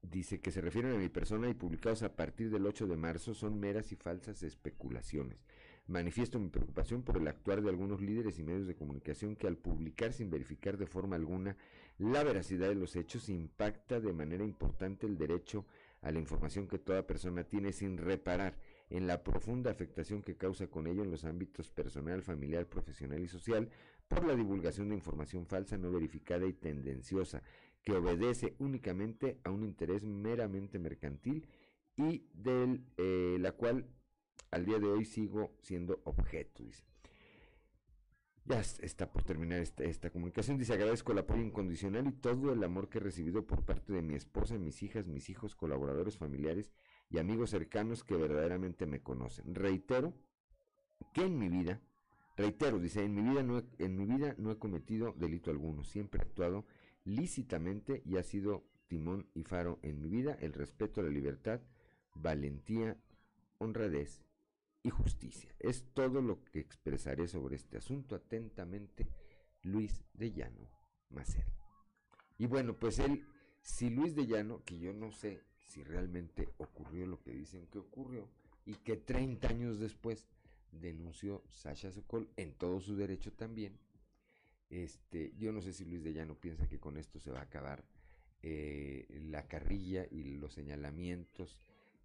dice que se refieren a mi persona y publicados a partir del 8 de marzo son meras y falsas especulaciones. Manifiesto mi preocupación por el actuar de algunos líderes y medios de comunicación que al publicar sin verificar de forma alguna la veracidad de los hechos impacta de manera importante el derecho a la información que toda persona tiene sin reparar en la profunda afectación que causa con ello en los ámbitos personal, familiar, profesional y social por la divulgación de información falsa, no verificada y tendenciosa, que obedece únicamente a un interés meramente mercantil y de eh, la cual al día de hoy sigo siendo objeto. Ya está por terminar esta, esta, comunicación. Dice, agradezco el apoyo incondicional y todo el amor que he recibido por parte de mi esposa, mis hijas, mis hijos, colaboradores, familiares y amigos cercanos que verdaderamente me conocen. Reitero que en mi vida, reitero, dice, en mi vida no he, en mi vida no he cometido delito alguno. Siempre he actuado lícitamente y ha sido timón y faro en mi vida el respeto a la libertad, valentía, honradez y justicia. Es todo lo que expresaré sobre este asunto atentamente, Luis de Llano Macer. Y bueno, pues él, si Luis de Llano, que yo no sé si realmente ocurrió lo que dicen que ocurrió, y que 30 años después denunció Sasha Sokol en todo su derecho también, este, yo no sé si Luis de Llano piensa que con esto se va a acabar eh, la carrilla y los señalamientos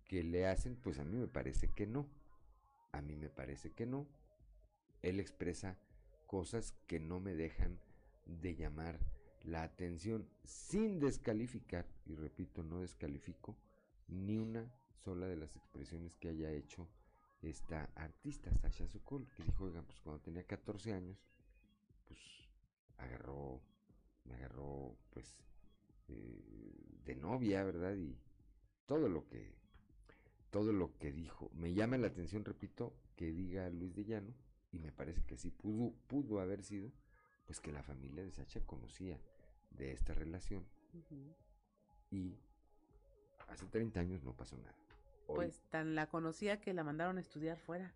que le hacen, pues a mí me parece que no. A mí me parece que no. Él expresa cosas que no me dejan de llamar la atención sin descalificar, y repito, no descalifico ni una sola de las expresiones que haya hecho esta artista, Sasha Sokol, que dijo, oigan, pues cuando tenía 14 años, pues agarró, me agarró, pues, eh, de novia, ¿verdad? Y todo lo que todo lo que dijo. Me llama la atención, repito, que diga Luis de Llano, y me parece que sí pudo, pudo haber sido, pues que la familia de Sacha conocía de esta relación. Y hace 30 años no pasó nada. pues tan la conocía que la mandaron a estudiar fuera.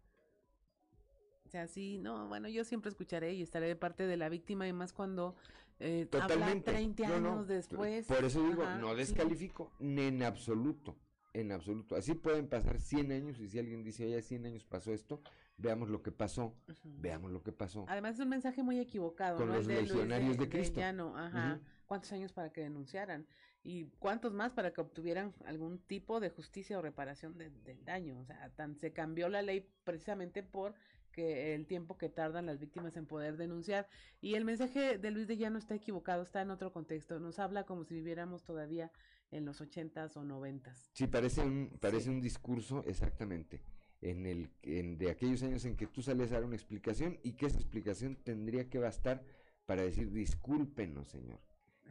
O sea, sí, no, bueno, yo siempre escucharé y estaré de parte de la víctima, y más cuando eh, Totalmente. 30 años después. Por eso digo, no descalifico, ni en absoluto en absoluto. Así pueden pasar 100 años y si alguien dice, oye, 100 años pasó esto, veamos lo que pasó, veamos lo que pasó. Además es un mensaje muy equivocado. Con los legionarios de, Cristo. ajá. ¿Cuántos años para que denunciaran? ¿Y cuántos más para que obtuvieran algún tipo de justicia o reparación del daño? O sea, tan, se cambió la ley precisamente por que el tiempo que tardan las víctimas en poder denunciar. Y el mensaje de Luis de Llano está equivocado, está en otro contexto. Nos habla como si viviéramos todavía en los ochentas o noventas. Sí, parece un, parece un discurso exactamente en el en, de aquellos años en que tú sales a dar una explicación y que esa explicación tendría que bastar para decir discúlpenos, señor.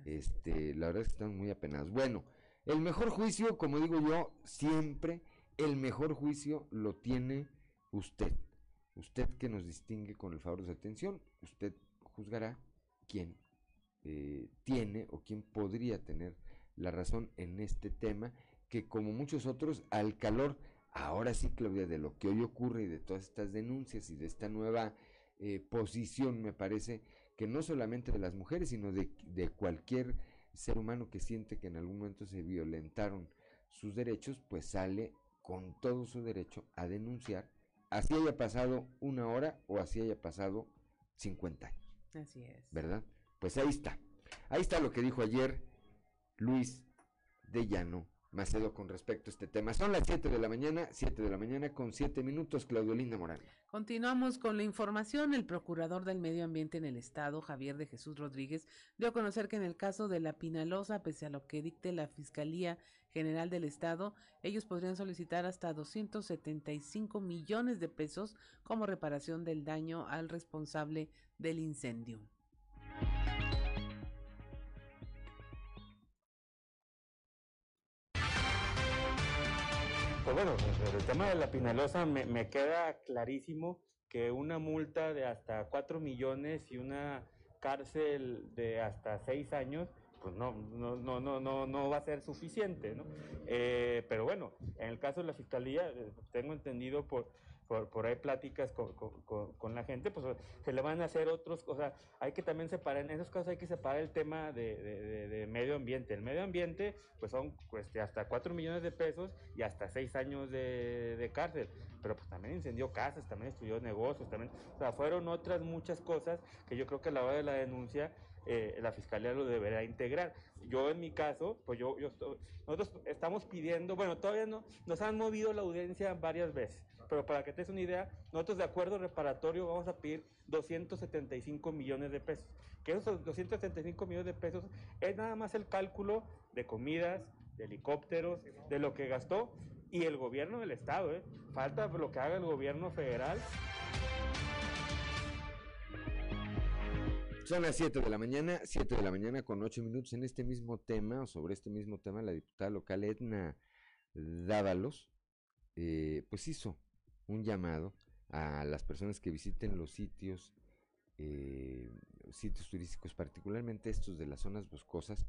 Este, la verdad es que están muy apenados. Bueno, el mejor juicio, como digo yo, siempre el mejor juicio lo tiene usted. Usted que nos distingue con el favor de su atención, usted juzgará quién eh, tiene o quién podría tener la razón en este tema, que como muchos otros, al calor, ahora sí, Claudia, de lo que hoy ocurre y de todas estas denuncias y de esta nueva eh, posición, me parece que no solamente de las mujeres, sino de, de cualquier ser humano que siente que en algún momento se violentaron sus derechos, pues sale con todo su derecho a denunciar, así haya pasado una hora o así haya pasado 50 años. Así es. ¿Verdad? Pues ahí está. Ahí está lo que dijo ayer Luis de Llano Macedo con respecto a este tema. Son las 7 de la mañana, 7 de la mañana con 7 minutos, Claudio Linda Morán. Continuamos con la información. El procurador del medio ambiente en el estado, Javier de Jesús Rodríguez, dio a conocer que en el caso de la Pinalosa, pese a lo que dicte la Fiscalía General del Estado, ellos podrían solicitar hasta 275 millones de pesos como reparación del daño al responsable del incendio. Bueno, el tema de la Pinalosa me, queda clarísimo que una multa de hasta 4 millones y una cárcel de hasta 6 años, pues no, no, no, no, no, no va a ser suficiente, ¿no? Eh, pero bueno, en el caso de la fiscalía, eh, tengo entendido por, por, por ahí pláticas con, con, con, la gente, pues se le van a hacer otros, o sea, hay que también separar, en esos casos hay que separar el tema de, de, de, medio ambiente. El medio ambiente, pues son pues, hasta 4 millones de pesos y hasta 6 años de, cárcel, pero pues también incendió casas, también destruyó negocios, también, o sea, fueron otras muchas cosas que yo creo que a la hora de la denuncia eh, la fiscalía lo deberá integrar. Yo en mi caso, pues yo, yo nosotros estamos pidiendo, bueno, todavía no, nos han movido la audiencia varias veces, pero para que te des una idea, nosotros de acuerdo reparatorio vamos a pedir 275 millones de pesos. Que esos 275 millones de pesos es nada más el cálculo de comidas, de helicópteros, de lo que gastó y el gobierno del estado, ¿eh? Falta lo que haga el gobierno federal. Son las 7 de la mañana, 7 de la mañana con 8 minutos en este mismo tema, o sobre este mismo tema, la diputada local Edna Dávalos, eh, pues hizo un llamado a las personas que visiten los sitios, eh, sitios turísticos, particularmente estos de las zonas boscosas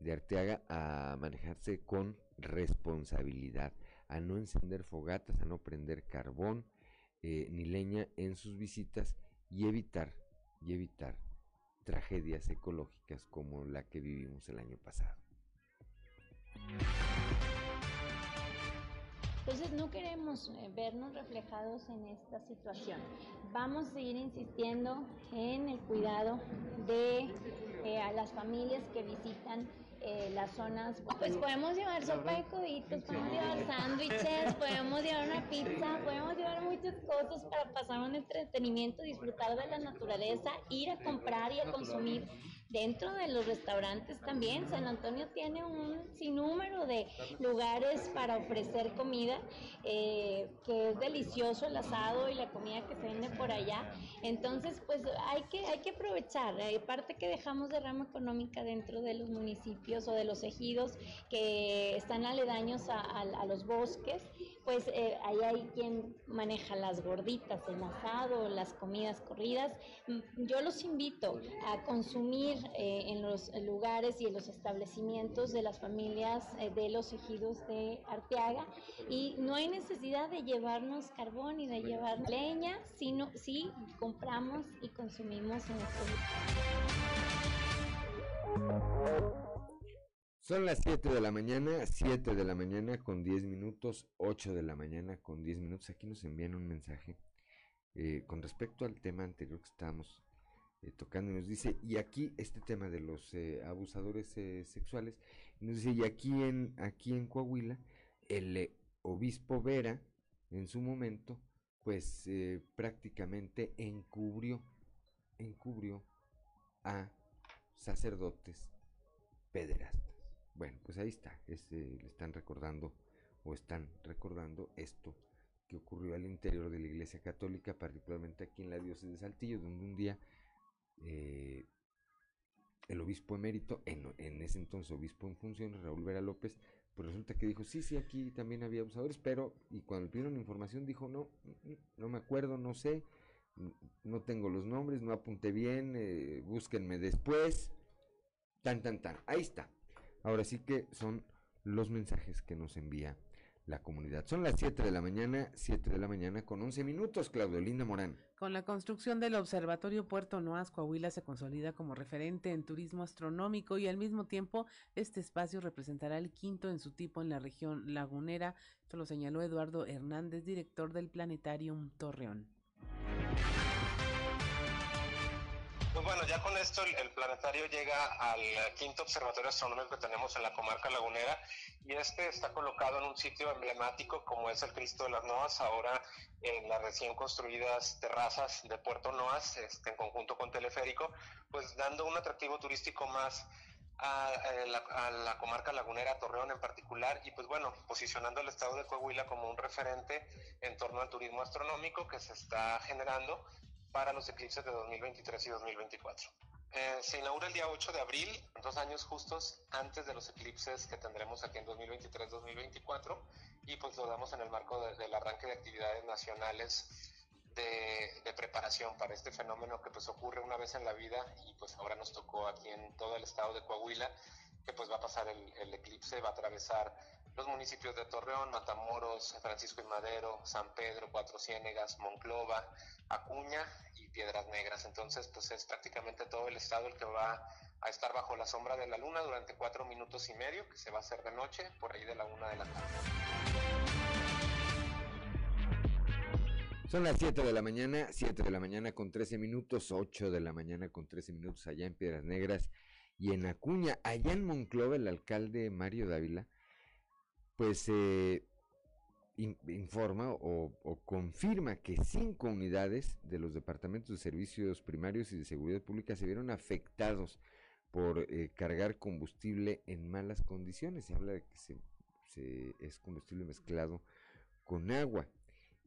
de Arteaga, a manejarse con responsabilidad, a no encender fogatas, a no prender carbón eh, ni leña en sus visitas y evitar, y evitar tragedias ecológicas como la que vivimos el año pasado. Entonces no queremos eh, vernos reflejados en esta situación. Vamos a seguir insistiendo en el cuidado de eh, a las familias que visitan eh, las zonas, pues podemos llevar sopa de coditos, podemos llevar sándwiches, podemos llevar una pizza, podemos llevar muchas cosas para pasar un entretenimiento, disfrutar de la naturaleza, ir a comprar y a consumir dentro de los restaurantes también. San Antonio tiene un sinnúmero de lugares para ofrecer comida, eh, que es delicioso el asado y la comida que se vende por allá. Entonces, pues hay que, hay que aprovechar. Hay parte que dejamos de rama económica dentro de los municipios o de los ejidos que están aledaños a, los bosques pues eh, ahí hay quien maneja las gorditas, el asado, las comidas corridas. Mm, yo los invito a consumir eh, en los lugares y en los establecimientos de las familias eh, de los ejidos de Arteaga y no hay necesidad de llevarnos carbón y de llevar leña, sino si compramos y consumimos en lugares. Son las 7 de la mañana, 7 de la mañana con 10 minutos, 8 de la mañana con 10 minutos. Aquí nos envían un mensaje eh, con respecto al tema anterior que estábamos eh, tocando. Nos dice, y aquí este tema de los eh, abusadores sexuales, nos dice, y aquí en, aquí en Coahuila, el obispo Vera, en su momento, pues prácticamente encubrió, encubrió a sacerdotes pederastas. Bueno, pues ahí está, este, le están recordando o están recordando esto que ocurrió al interior de la Iglesia Católica, particularmente aquí en la diócesis de Saltillo, donde un día eh, el obispo emérito, en, en, ese entonces obispo en función, Raúl Vera López, pues resulta que dijo, sí, sí, aquí también había abusadores, pero, y cuando pidieron información dijo, no, mm, mm, no me acuerdo, no sé, no tengo los nombres, no apunté bien, eh, búsquenme después, tan, tan, tan, ahí está, Ahora sí que son los mensajes que nos envía la comunidad. Son las 7 de la mañana, 7 de la mañana con 11 minutos, Claudio Linda Morán. Con la construcción del Observatorio Puerto Noas, Coahuila se consolida como referente en turismo astronómico y al mismo tiempo este espacio representará el quinto en su tipo en la región lagunera. Esto lo señaló Eduardo Hernández, director del Planetarium Torreón. Bueno, ya con esto el, planetario llega al quinto observatorio astronómico que tenemos en la comarca lagunera y este está colocado en un sitio emblemático como es el Cristo de las Noas, ahora en las recién construidas terrazas de Puerto Noas, este, en conjunto con teleférico, pues dando un atractivo turístico más a, la, a, la, comarca lagunera, Torreón en particular, y pues bueno, posicionando al estado de Coahuila como un referente en torno al turismo astronómico que se está generando para los eclipses de 2023 y 2024. Eh, se inaugura el día 8 de abril, dos años justos antes de los eclipses que tendremos aquí en 2023-2024 y pues lo damos en el marco del arranque de actividades nacionales de, de, preparación para este fenómeno que pues ocurre una vez en la vida y pues ahora nos tocó aquí en todo el estado de Coahuila, que pues va a pasar el, el eclipse, va a atravesar los municipios de Torreón, Matamoros, Francisco y Madero, San Pedro, Cuatro Ciénegas, Monclova, Acuña y Piedras Negras. Entonces, pues es prácticamente todo el estado el que va a estar bajo la sombra de la luna durante cuatro minutos y medio, que se va a hacer de noche, por ahí de la una de la tarde. Son las 7 de la mañana, 7 de la mañana con 13 minutos, 8 de la mañana con 13 minutos allá en Piedras Negras y en Acuña. Allá en Monclova, el alcalde Mario Dávila pues eh, informa o, confirma que cinco unidades de los departamentos de servicios primarios y de seguridad pública se vieron afectados por eh, cargar combustible en malas condiciones. Se habla de que se es combustible mezclado con agua.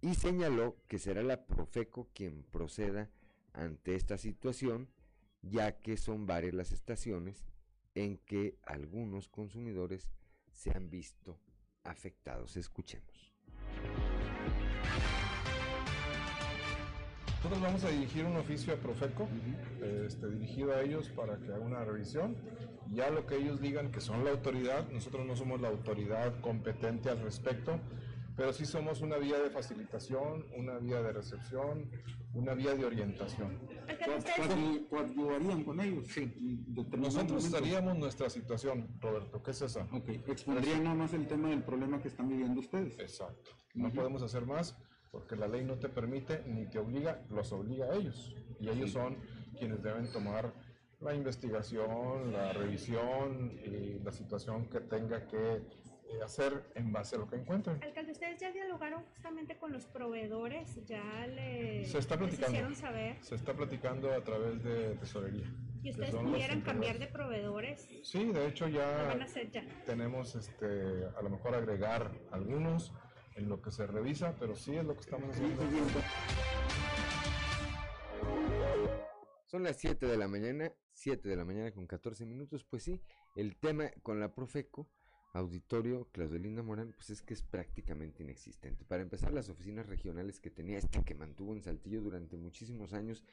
Y señaló que será la Profeco quien proceda ante esta situación, ya que son varias las estaciones en que algunos consumidores se han visto afectados. Escuchemos. Nosotros vamos a dirigir un oficio a Profeco, este, dirigido a ellos para que haga una revisión. Ya lo que ellos digan que son la autoridad, nosotros no somos la autoridad competente al respecto, pero sí somos una vía de facilitación, una vía de recepción, una vía de orientación. ¿Coadyuvarían con ellos? Sí. Nosotros estaríamos nuestra situación, Roberto. ¿Qué es esa? Ok, expondrían nada más el tema del problema que están viviendo ustedes. Exacto. No podemos hacer más porque la ley no te permite ni te obliga, los obliga a ellos. Y ellos son quienes deben tomar la investigación, la revisión y la situación que tenga que hacer en base a lo que encuentren. Alcalde, ¿ustedes ya dialogaron justamente con los proveedores? ¿Ya le, se está platicando, hicieron saber? Se está platicando a través de tesorería. ¿Y ustedes pudieran cambiar de proveedores? Sí, de hecho ya, van a hacer ya tenemos este, a lo mejor agregar algunos en lo que se revisa, pero sí es lo que estamos haciendo. Son las 7 de la mañana, 7 de la mañana con 14 minutos, pues sí, el tema con la Profeco auditorio Claudelina Morán, pues es que es prácticamente inexistente. Para empezar, las oficinas regionales que tenía esta que mantuvo en Saltillo durante muchísimos años,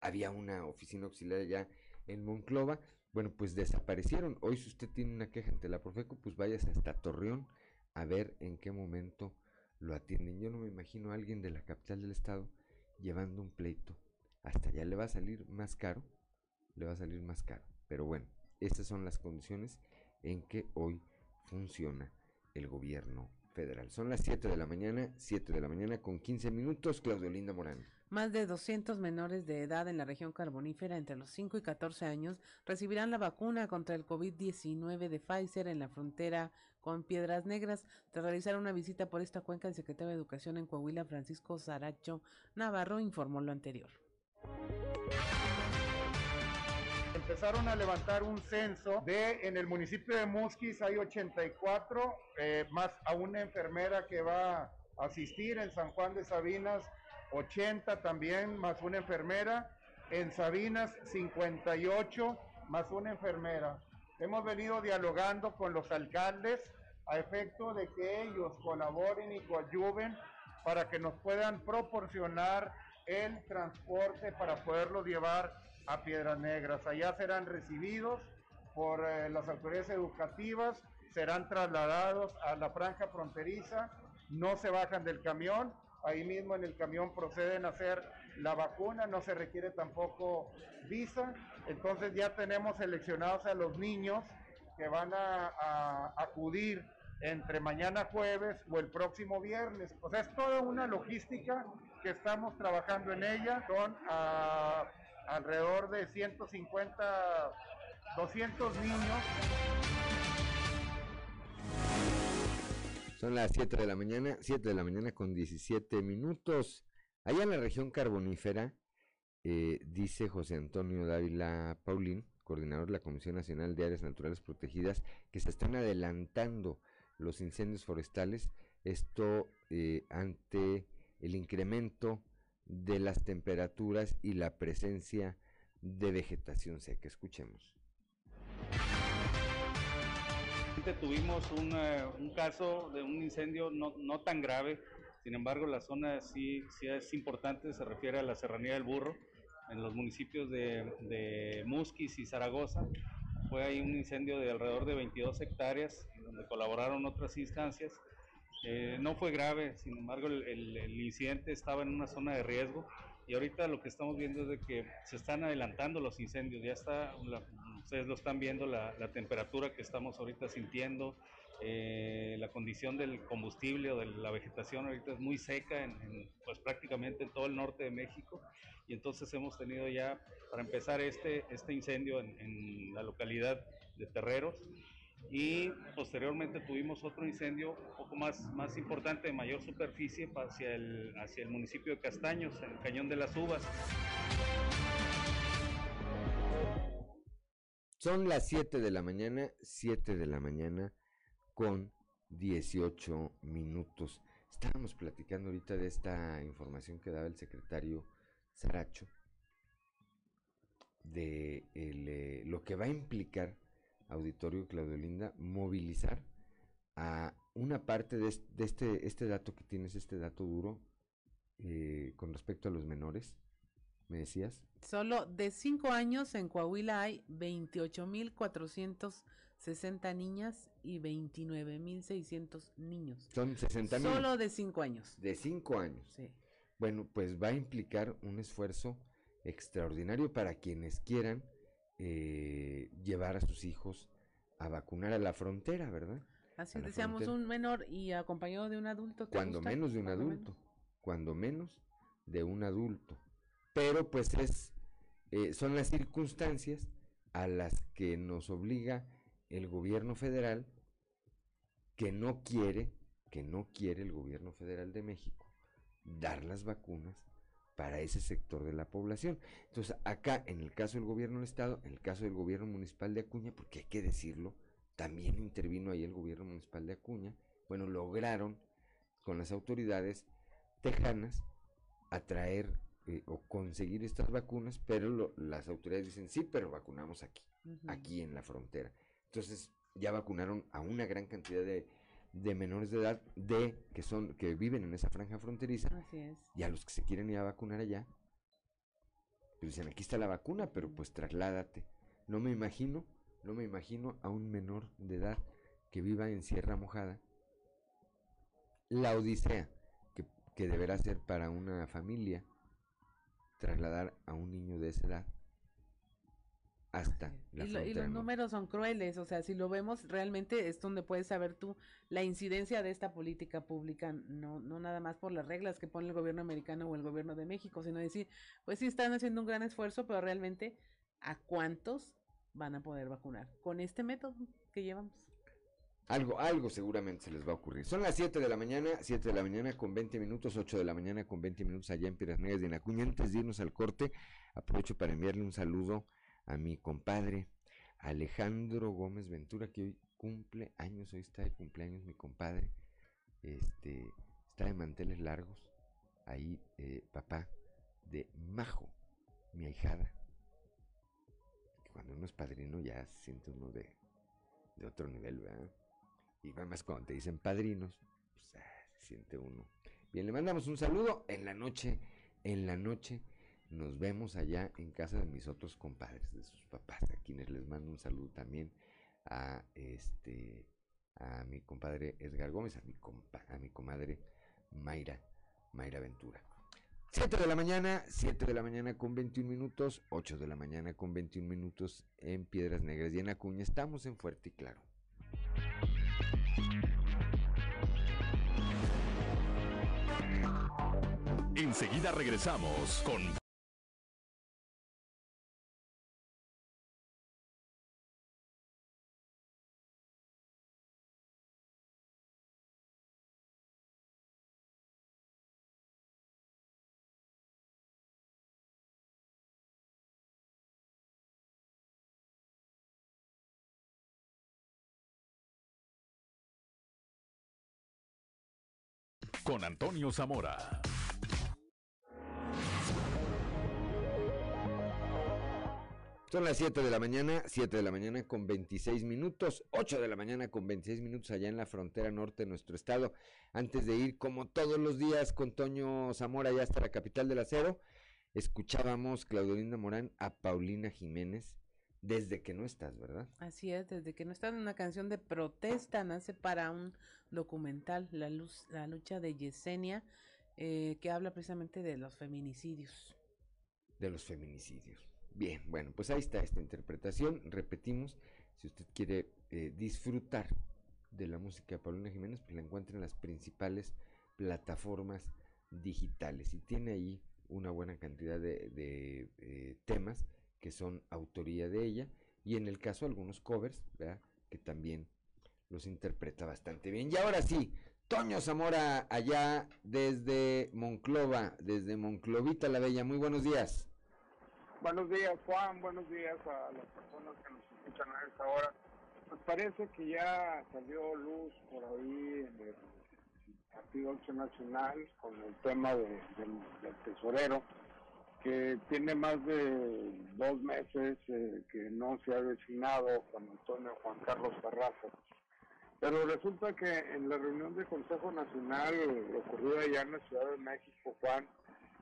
había una oficina auxiliar ya en Monclova, bueno, pues desaparecieron. Hoy si usted tiene una queja ante la Profeco, pues váyase hasta Torreón a ver en qué momento lo atienden. Yo no me imagino a alguien de la capital del estado llevando un pleito. Hasta allá le va a salir más caro, le va a salir más caro. Pero bueno, estas son las condiciones en que hoy funciona el gobierno federal. Son las 7 de la mañana, 7 de la mañana con 15 minutos, Claudio Linda Morán. Más de 200 menores de edad en la región carbonífera entre los 5 y 14 años recibirán la vacuna contra el COVID-19 de Pfizer en la frontera con Piedras Negras. Tras realizar una visita por esta cuenca, el secretario de Educación en Coahuila, Francisco Saracho Navarro, informó lo anterior empezaron a levantar un censo de en el municipio de Musquis hay 84, eh, más a una enfermera que va a asistir en San Juan de Sabinas, 80 también, más una enfermera, en Sabinas 58, más una enfermera. Hemos venido dialogando con los alcaldes a efecto de que ellos colaboren y coadyuven para que nos puedan proporcionar el transporte para poderlo llevar a Piedras Negras. Allá serán recibidos por eh, las autoridades educativas, serán trasladados a la franja fronteriza, no se bajan del camión, ahí mismo en el camión proceden a hacer la vacuna, no se requiere tampoco visa, entonces ya tenemos seleccionados a los niños que van a, acudir entre mañana jueves o el próximo viernes. O sea, es toda una logística que estamos trabajando en ella. Son a alrededor de 150, 200 niños. Son las 7 de la mañana, 7 de la mañana con 17 minutos. Allá en la región carbonífera, eh, dice José Antonio Dávila Paulín, coordinador de la Comisión Nacional de Áreas Naturales Protegidas, que se están adelantando los incendios forestales, esto eh, ante el incremento de las temperaturas y la presencia de vegetación seca. Escuchemos. Tuvimos un, eh, un caso de un incendio no, no, tan grave Sin embargo, la zona sí, sí es importante, se refiere a la Serranía del Burro, en los municipios de, de Musquis y Zaragoza. Fue ahí un incendio de alrededor de 22 hectáreas, donde colaboraron otras instancias. Eh, no fue grave, sin embargo, el, el, incidente estaba en una zona de riesgo y ahorita lo que estamos viendo es de que se están adelantando los incendios, ya está, ustedes lo están viendo, la, la, temperatura que estamos ahorita sintiendo, eh, la condición del combustible o de la vegetación ahorita es muy seca en, en, pues prácticamente en todo el norte de México y entonces hemos tenido ya para empezar este, este incendio en, en la localidad de Terreros y posteriormente tuvimos otro incendio un poco más, más importante, de mayor superficie, hacia el, hacia el municipio de Castaños, en el Cañón de las Uvas. Son las 7 de la mañana, 7 de la mañana con 18 minutos. Estábamos platicando ahorita de esta información que daba el secretario Saracho, de eh, lo que va a implicar auditorio Claudio Linda movilizar a una parte de este, de este, este dato que tienes, este dato duro, eh, con respecto a los menores, me decías. Solo de 5 años en Coahuila hay 28.460 niñas y 29.600 niños. Son 60 mil. Solo de 5 años. De 5 años. Sí. Bueno, pues va a implicar un esfuerzo extraordinario para quienes quieran eh, llevar a sus hijos a vacunar a la frontera, ¿verdad? Así deseamos un menor y acompañado de un adulto. Cuando gusta? menos de un adulto, menos. cuando menos de un adulto. Pero pues es, eh, son las circunstancias a las que nos obliga el gobierno federal que no quiere, que no quiere el gobierno federal de México dar las vacunas para ese sector de la población. Entonces, acá, en el caso del gobierno del Estado, en el caso del gobierno municipal de Acuña, porque hay que decirlo, también intervino ahí el gobierno municipal de Acuña, bueno, lograron con las autoridades tejanas atraer eh, o conseguir estas vacunas, pero lo, las autoridades dicen, sí, pero vacunamos aquí, uh -huh. aquí en la frontera. Entonces, ya vacunaron a una gran cantidad de, de menores de edad de que son que viven en esa franja fronteriza Así es. y a los que se quieren ir a vacunar allá pues dicen aquí está la vacuna pero pues trasládate no me imagino no me imagino a un menor de edad que viva en Sierra Mojada la odisea que, que deberá ser para una familia trasladar a un niño de esa edad hasta la y, lo, y, los números son crueles, o sea, si lo vemos realmente es donde puedes saber tú la incidencia de esta política pública, no, no nada más por las reglas que pone el gobierno americano o el gobierno de México, sino decir, pues sí están haciendo un gran esfuerzo, pero realmente a cuántos van a poder vacunar con este método que llevamos. Algo, algo seguramente se les va a ocurrir. Son las 7 de la mañana, 7 de la mañana con 20 minutos, 8 de la mañana con 20 minutos allá en Piedras Negras de Nacuña. Antes de irnos al corte, aprovecho para enviarle un saludo a mi compadre Alejandro Gómez Ventura, que hoy cumple años, hoy está de cumpleaños mi compadre, este, está de manteles largos, ahí eh, papá de Majo, mi ahijada, que cuando uno es padrino ya se siente uno de, de otro nivel, ¿verdad? Y además cuando te dicen padrinos, pues ah, se siente uno. Bien, le mandamos un saludo en la noche, en la noche nos vemos allá en casa de mis otros compadres, de sus papás, a quienes les mando un saludo también a este a mi compadre Edgar Gómez, a mi compa, a mi comadre Mayra, Mayra Ventura. 7 de la mañana, 7 de la mañana con 21 minutos, 8 de la mañana con 21 minutos en Piedras Negras y en Acuña. Estamos en Fuerte y Claro. Enseguida regresamos con con Antonio Zamora. Son las 7 de la mañana, 7 de la mañana con 26 minutos, 8 de la mañana con 26 minutos allá en la frontera norte de nuestro estado. Antes de ir, como todos los días, con Toño Zamora ya hasta la capital del acero, escuchábamos, Claudelina Morán, a Paulina Jiménez, desde que no estás, ¿verdad? Así es, desde que no estás una canción de protesta, nace para un documental, La, luz, la lucha de Yesenia, eh, que habla precisamente de los feminicidios. De los feminicidios. Bien, bueno, pues ahí está esta interpretación. Repetimos, si usted quiere eh, disfrutar de la música de Paulina Jiménez, pues la encuentra en las principales plataformas digitales y tiene ahí una buena cantidad de, eh, temas que son autoría de ella y en el caso algunos covers, ¿verdad? que también los interpreta bastante bien. Y ahora sí, Toño Zamora allá desde Monclova, desde Monclovita la Bella. Muy buenos días. Buenos días, Juan. Buenos días a las personas que nos escuchan a esta hora. Pues parece que ya salió luz por ahí en el Partido Nacional con el tema del, tesorero, que tiene más de dos meses eh, que no se ha designado Juan Antonio Juan Carlos Terraza. Pero resulta que en la reunión del Consejo Nacional ocurrida allá en la Ciudad de México, Juan,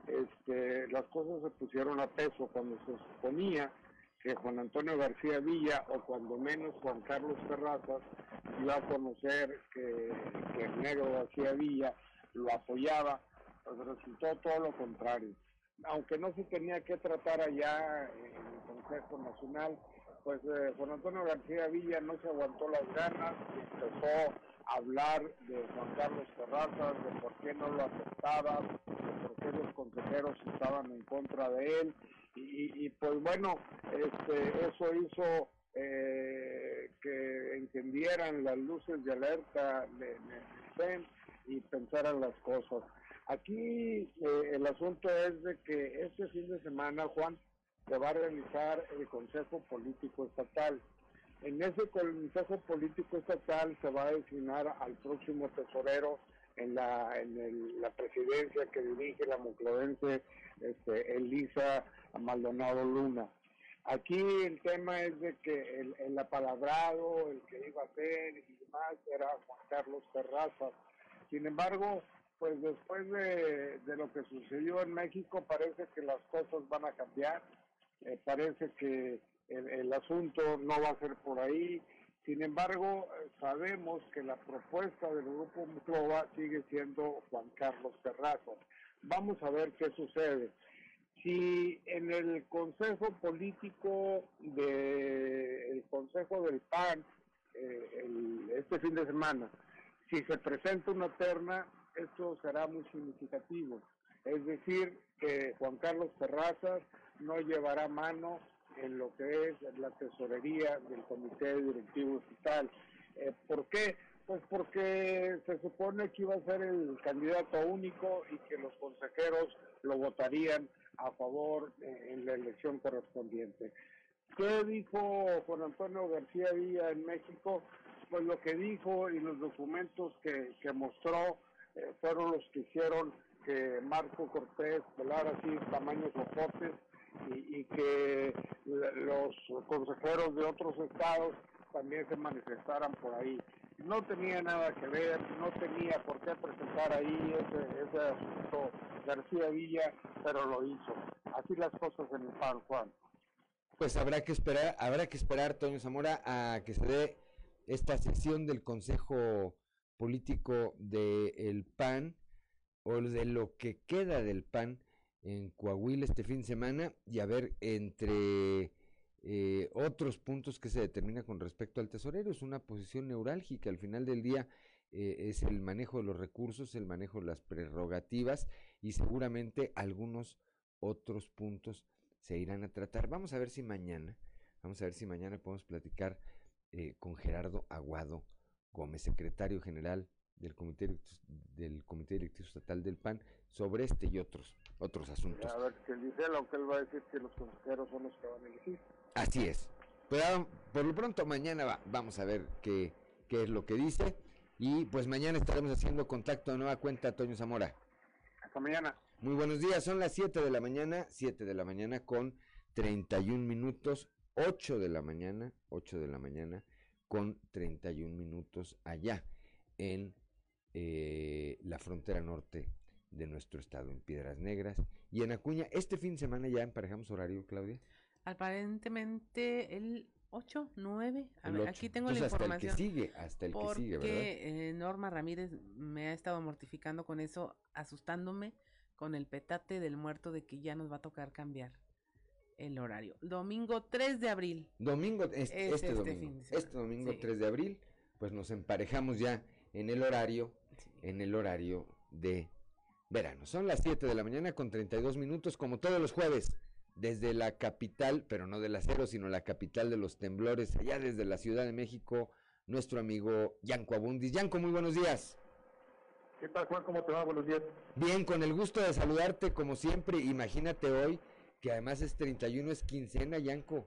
este, las cosas se pusieron a peso cuando se suponía que Juan Antonio García Villa o cuando menos Juan Carlos Terrazas iba a conocer que, que el negro García Villa lo apoyaba, pues resultó todo lo contrario. Aunque no se tenía que tratar allá en el Consejo Nacional, pues eh, Juan Antonio García Villa no se aguantó las ganas y empezó hablar de Juan Carlos Terrazas, de por qué no lo aceptaba, de por qué los consejeros estaban en contra de él. Y, pues bueno, este, eso hizo eh, que encendieran las luces de alerta de, de, y pensaran las cosas. Aquí eh, el asunto es de que este fin de semana, Juan, se va a realizar el Consejo Político Estatal. En ese Consejo Político Estatal se va a designar al próximo tesorero en la, en la presidencia que dirige la monclovense este, Elisa Maldonado Luna. Aquí el tema es de que el, el apalabrado, el que iba a ser y demás era Juan Carlos Terraza. Sin embargo, pues después de, lo que sucedió en México parece que las cosas van a cambiar. Eh, parece que el, asunto no va a ser por ahí. Sin embargo, sabemos que la propuesta del Grupo Muclova sigue siendo Juan Carlos Terrazo. Vamos a ver qué sucede. Si en el Consejo Político de el Consejo del PAN eh, este fin de semana, si se presenta una terna, esto será muy significativo. Es decir, que Juan Carlos Terrazas no llevará mano en lo que es la tesorería del Comité Directivo Estatal. Eh, ¿Por qué? Pues porque se supone que iba a ser el candidato único y que los consejeros lo votarían a favor eh, en la elección correspondiente. ¿Qué dijo Juan Antonio García Villa en México? Pues lo que dijo y los documentos que, mostró eh, fueron los que hicieron que Marco Cortés volara así tamaños soportes y, que los consejeros de otros estados también se manifestaran por ahí. No tenía nada que ver, no tenía por qué presentar ahí ese, ese asunto García Villa, pero lo hizo. Así las cosas en el PAN, Juan. Pues habrá que esperar, habrá que esperar, Toño Zamora, a que se dé esta sesión del Consejo Político del PAN o de lo que queda del PAN en Coahuila este fin de semana y a ver entre eh, otros puntos que se determina con respecto al tesorero. Es una posición neurálgica. Al final del día eh, es el manejo de los recursos, el manejo de las prerrogativas y seguramente algunos otros puntos se irán a tratar. Vamos a ver si mañana, vamos a ver si mañana podemos platicar eh, con Gerardo Aguado Gómez, secretario general del Comité, del Comité Directivo Estatal del PAN, sobre este y otros otros asuntos. A ver, que dice lo que él va a decir que los consejeros son los que van a elegir. Así es. Pero por lo pronto mañana vamos a ver qué, qué es lo que dice. Y pues mañana estaremos haciendo contacto de nueva cuenta, Toño Zamora. Hasta mañana. Muy buenos días, son las 7 de la mañana, 7 de la mañana con 31 minutos. 8 de la mañana, 8 de la mañana, con 31 minutos allá en eh, la frontera norte de nuestro estado, en Piedras Negras y en Acuña. Este fin de semana ya emparejamos horario, Claudia. Aparentemente el 8, 9. A ver, ocho. aquí tengo la Entonces, hasta el que información. sigue, hasta el que porque, sigue, ¿verdad? eh, Norma Ramírez me ha estado mortificando con eso, asustándome con el petate del muerto de que ya nos va a tocar cambiar el horario. Domingo 3 de abril. Domingo, este, Es este este domingo, fin de semana, este domingo sí. 3 de abril, pues nos emparejamos ya en el horario, en el horario de verano. Son las 7 de la mañana con 32 minutos, como todos los jueves, desde la capital, pero no del acero, sino la capital de los temblores, allá desde la Ciudad de México, nuestro amigo Yanko Abundis. Yanko, muy buenos días. ¿Qué tal, Juan? ¿Cómo te va? Buenos días. Bien, con el gusto de saludarte como siempre. Imagínate hoy que además es 31, es quincena, Yanko.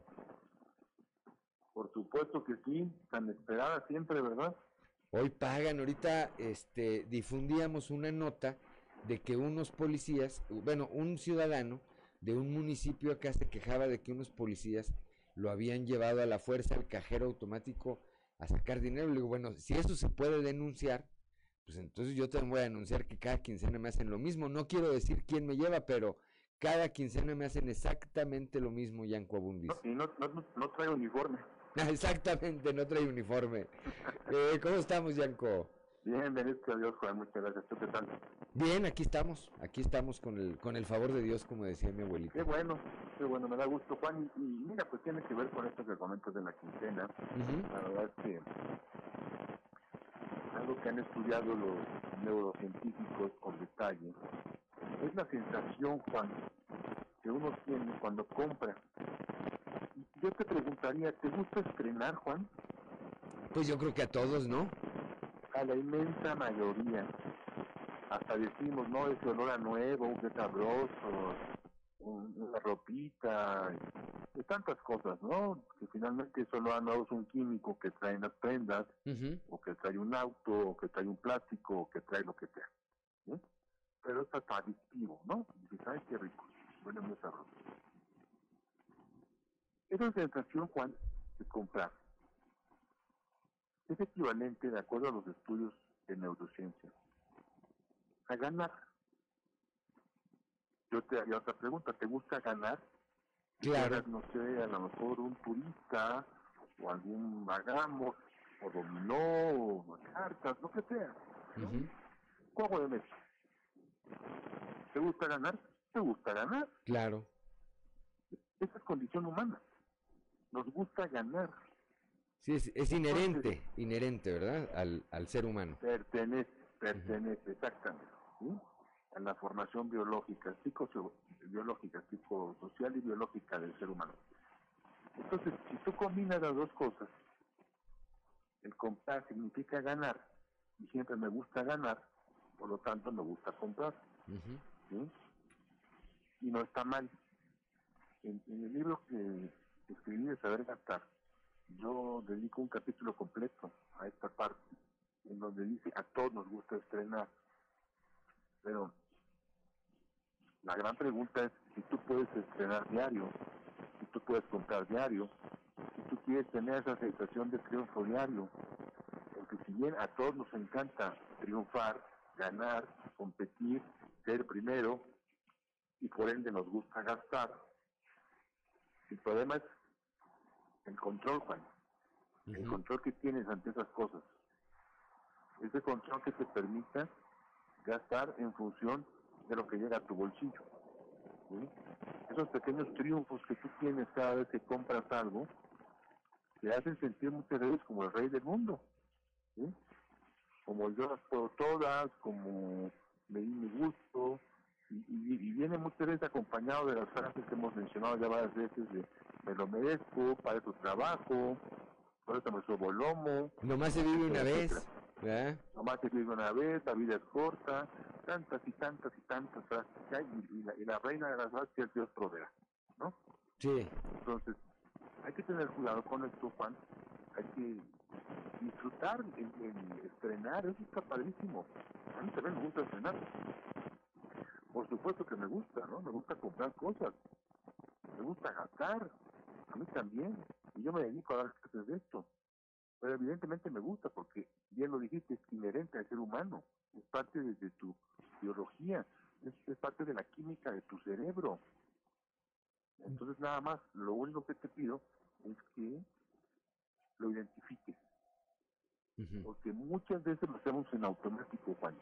Por supuesto que sí, tan esperada siempre, ¿verdad? Hoy pagan, ahorita este, difundíamos una nota de que unos policías, bueno, un ciudadano de un municipio acá se quejaba de que unos policías lo habían llevado a la fuerza al cajero automático a sacar dinero. Le digo, bueno, si eso se puede denunciar, pues entonces yo también voy a denunciar que cada quincena me hacen lo mismo. No quiero decir quién me lleva, pero cada quincena me hacen exactamente lo mismo, Yanko Abundis. Y no, no, no, no trae uniforme. Exactamente, no trae uniforme. Eh, ¿Cómo estamos, Yanko? Bien, bendito a Dios, Juan. Muchas gracias. ¿Tú qué tal? Bien, aquí estamos, aquí estamos con el, con el favor de Dios, como decía mi abuelita. Qué bueno, qué bueno, me da gusto, Juan. Y, y mira, pues tiene que ver con esto que comentas de la quincena. La verdad es que algo que han estudiado los neurocientíficos con detalle es la sensación, Juan, que uno tiene cuando compra. Yo te preguntaría, ¿te gusta estrenar, Juan? Pues yo creo que a todos, ¿no? A la inmensa mayoría. Hasta decimos, no, ese olor a nuevo, qué sabroso, un- una ropita, y tantas cosas, ¿no? Que finalmente a nuevo es un químico que trae las prendas, o que trae un auto, o que trae un plástico, o que trae lo que sea. ¿sí? Pero es hasta adictivo, ¿no? Dices, ay, qué rico, huele muy sabroso. Esa sensación, Juan, de comprar, es equivalente, de acuerdo a los estudios de neurociencia, a ganar. Yo te haría otra pregunta, ¿te gusta ganar? Claro. No sé, a lo mejor un turista, o algún magamo, o dominó, o cartas, lo que sea. Juego de mesa. ¿Te gusta ganar? ¿Te gusta ganar? Claro. Esa es condición humana. Nos gusta ganar. Sí, es, es inherente, inherente, ¿verdad? Al, al ser humano. Pertenece, pertenece, exactamente. ¿sí? A la formación biológica, psicobiológica, psicosocial y biológica del ser humano. Entonces, si tú combinas las dos cosas, el comprar significa ganar, y siempre me gusta ganar, por lo tanto me gusta comprar. ¿sí? Y no está mal. En, en el libro que escribí de Saber Gastar, yo dedico un capítulo completo a esta parte, en donde dice, a todos nos gusta estrenar, pero la gran pregunta es si tú puedes estrenar diario, si tú puedes comprar diario, si tú quieres tener esa sensación de triunfo diario, porque si bien a todos nos encanta triunfar, ganar, competir, ser primero, y por ende nos gusta gastar, el problema es el control, Juan. El control que tienes ante esas cosas. Ese control que te permita gastar en función de lo que llega a tu bolsillo. ¿sí? Esos pequeños triunfos que tú tienes cada vez que compras algo, te hacen sentir muchas veces como el rey del mundo. ¿sí? Como yo las puedo todas, como me di mi gusto, y, y- y viene muchas veces acompañado de las frases que hemos mencionado ya varias veces de me lo merezco, para eso trabajo, por eso me subo lomo. Nomás se vive una etcétera, vez. ¿verdad? Nomás se vive una vez, la vida es corta, tantas y tantas y tantas frases que hay, y, y la, y la reina de las frases es Dios proveerá, ¿no? Sí. Entonces, hay que tener cuidado con esto, Juan, hay que disfrutar el, el estrenar, eso está padrísimo. A mí también me gusta estrenar. Por supuesto que me gusta, ¿no? Me gusta comprar cosas, me gusta gastar, A mí también. Y yo me dedico a dar clases de esto. Pero evidentemente me gusta porque, bien lo dijiste, es inherente al ser humano. Es parte de, de tu biología. Es, es parte de la química de tu cerebro. Entonces nada más, lo único que te pido es que lo identifiques. Porque muchas veces lo hacemos en automático, Juan.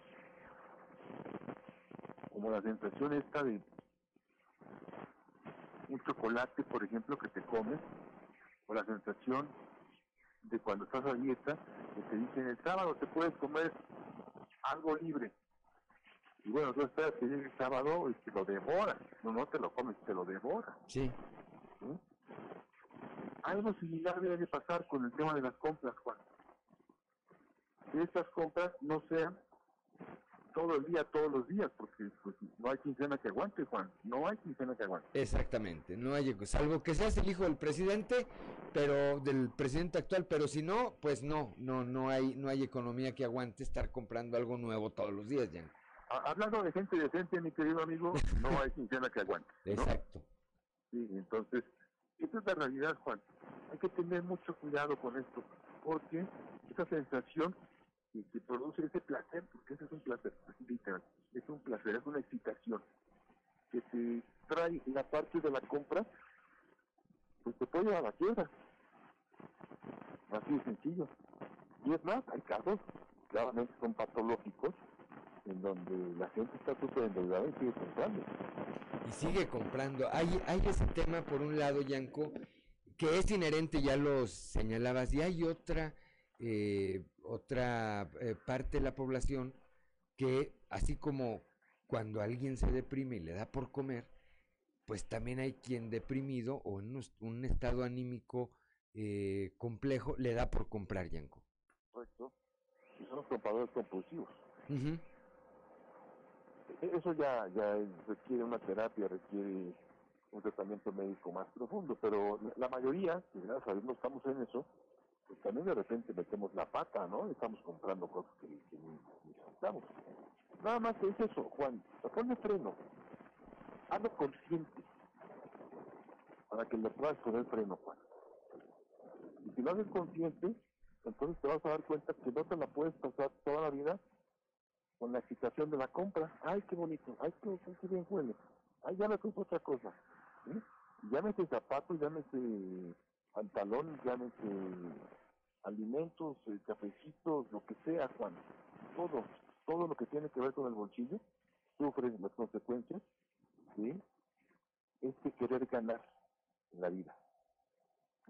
Como la sensación esta de un chocolate, por ejemplo, que te comes, o la sensación de cuando estás a dieta, que te dicen el sábado te puedes comer algo libre. Y bueno, tú esperas que llegue el sábado y te lo devoras. No, no te lo comes, te lo devoras. Sí. ¿sí? Algo similar debe de pasar con el tema de las compras, Juan. Que estas compras no sean todo el día, todos los días, porque pues, no hay quincena que aguante, Juan. No hay quincena que aguante. Exactamente, no hay, salvo que seas el hijo del presidente, pero del presidente actual, pero si no, pues no, no, no hay, no hay economía que aguante estar comprando algo nuevo todos los días, ya. Hablando de gente decente, mi querido amigo, no hay quincena que aguante. ¿no? Exacto. Sí, entonces, esa es la realidad, Juan. Hay que tener mucho cuidado con esto, porque esa sensación que, que produce ese placer, porque ese es un placer, literal, es un placer, es una excitación, que te trae la parte de la compra, pues te puede llevar a la quiebra. Así de sencillo. Y es más, hay casos, claramente son patológicos, en donde la gente está súper endeudada y sigue comprando. Y sigue comprando. Hay, hay ese tema, por un lado, Yanko, que es inherente, ya lo señalabas, y hay otra, eh, otra eh, parte de la población que, así como cuando alguien se deprime y le da por comer, pues también hay quien deprimido o en un estado anímico eh, complejo le da por comprar, Yanko. Correcto. Y son los compradores compulsivos. Uh -huh. Eso ya, ya requiere una terapia, requiere un tratamiento médico más profundo, pero la mayoría, que gracias a Dios no estamos en eso, pues también de repente metemos la pata, ¿no? Estamos comprando cosas que, que necesitamos. Nada más es eso, Juan, ponle freno, hazlo consciente, para que le puedas poner freno, Juan. Y si lo haces consciente, entonces te vas a dar cuenta que no te la puedes pasar toda la vida con la excitación de la compra. Ay, qué bonito, ay, qué, bien huele. Ay, ya me compro otra cosa. ¿sí? Llámese zapatos, llámese pantalón, llámese alimentos, eh, cafecitos, lo que sea, Juan. Todo, todo lo que tiene que ver con el bolsillo sufre las consecuencias de este querer ganar en la vida.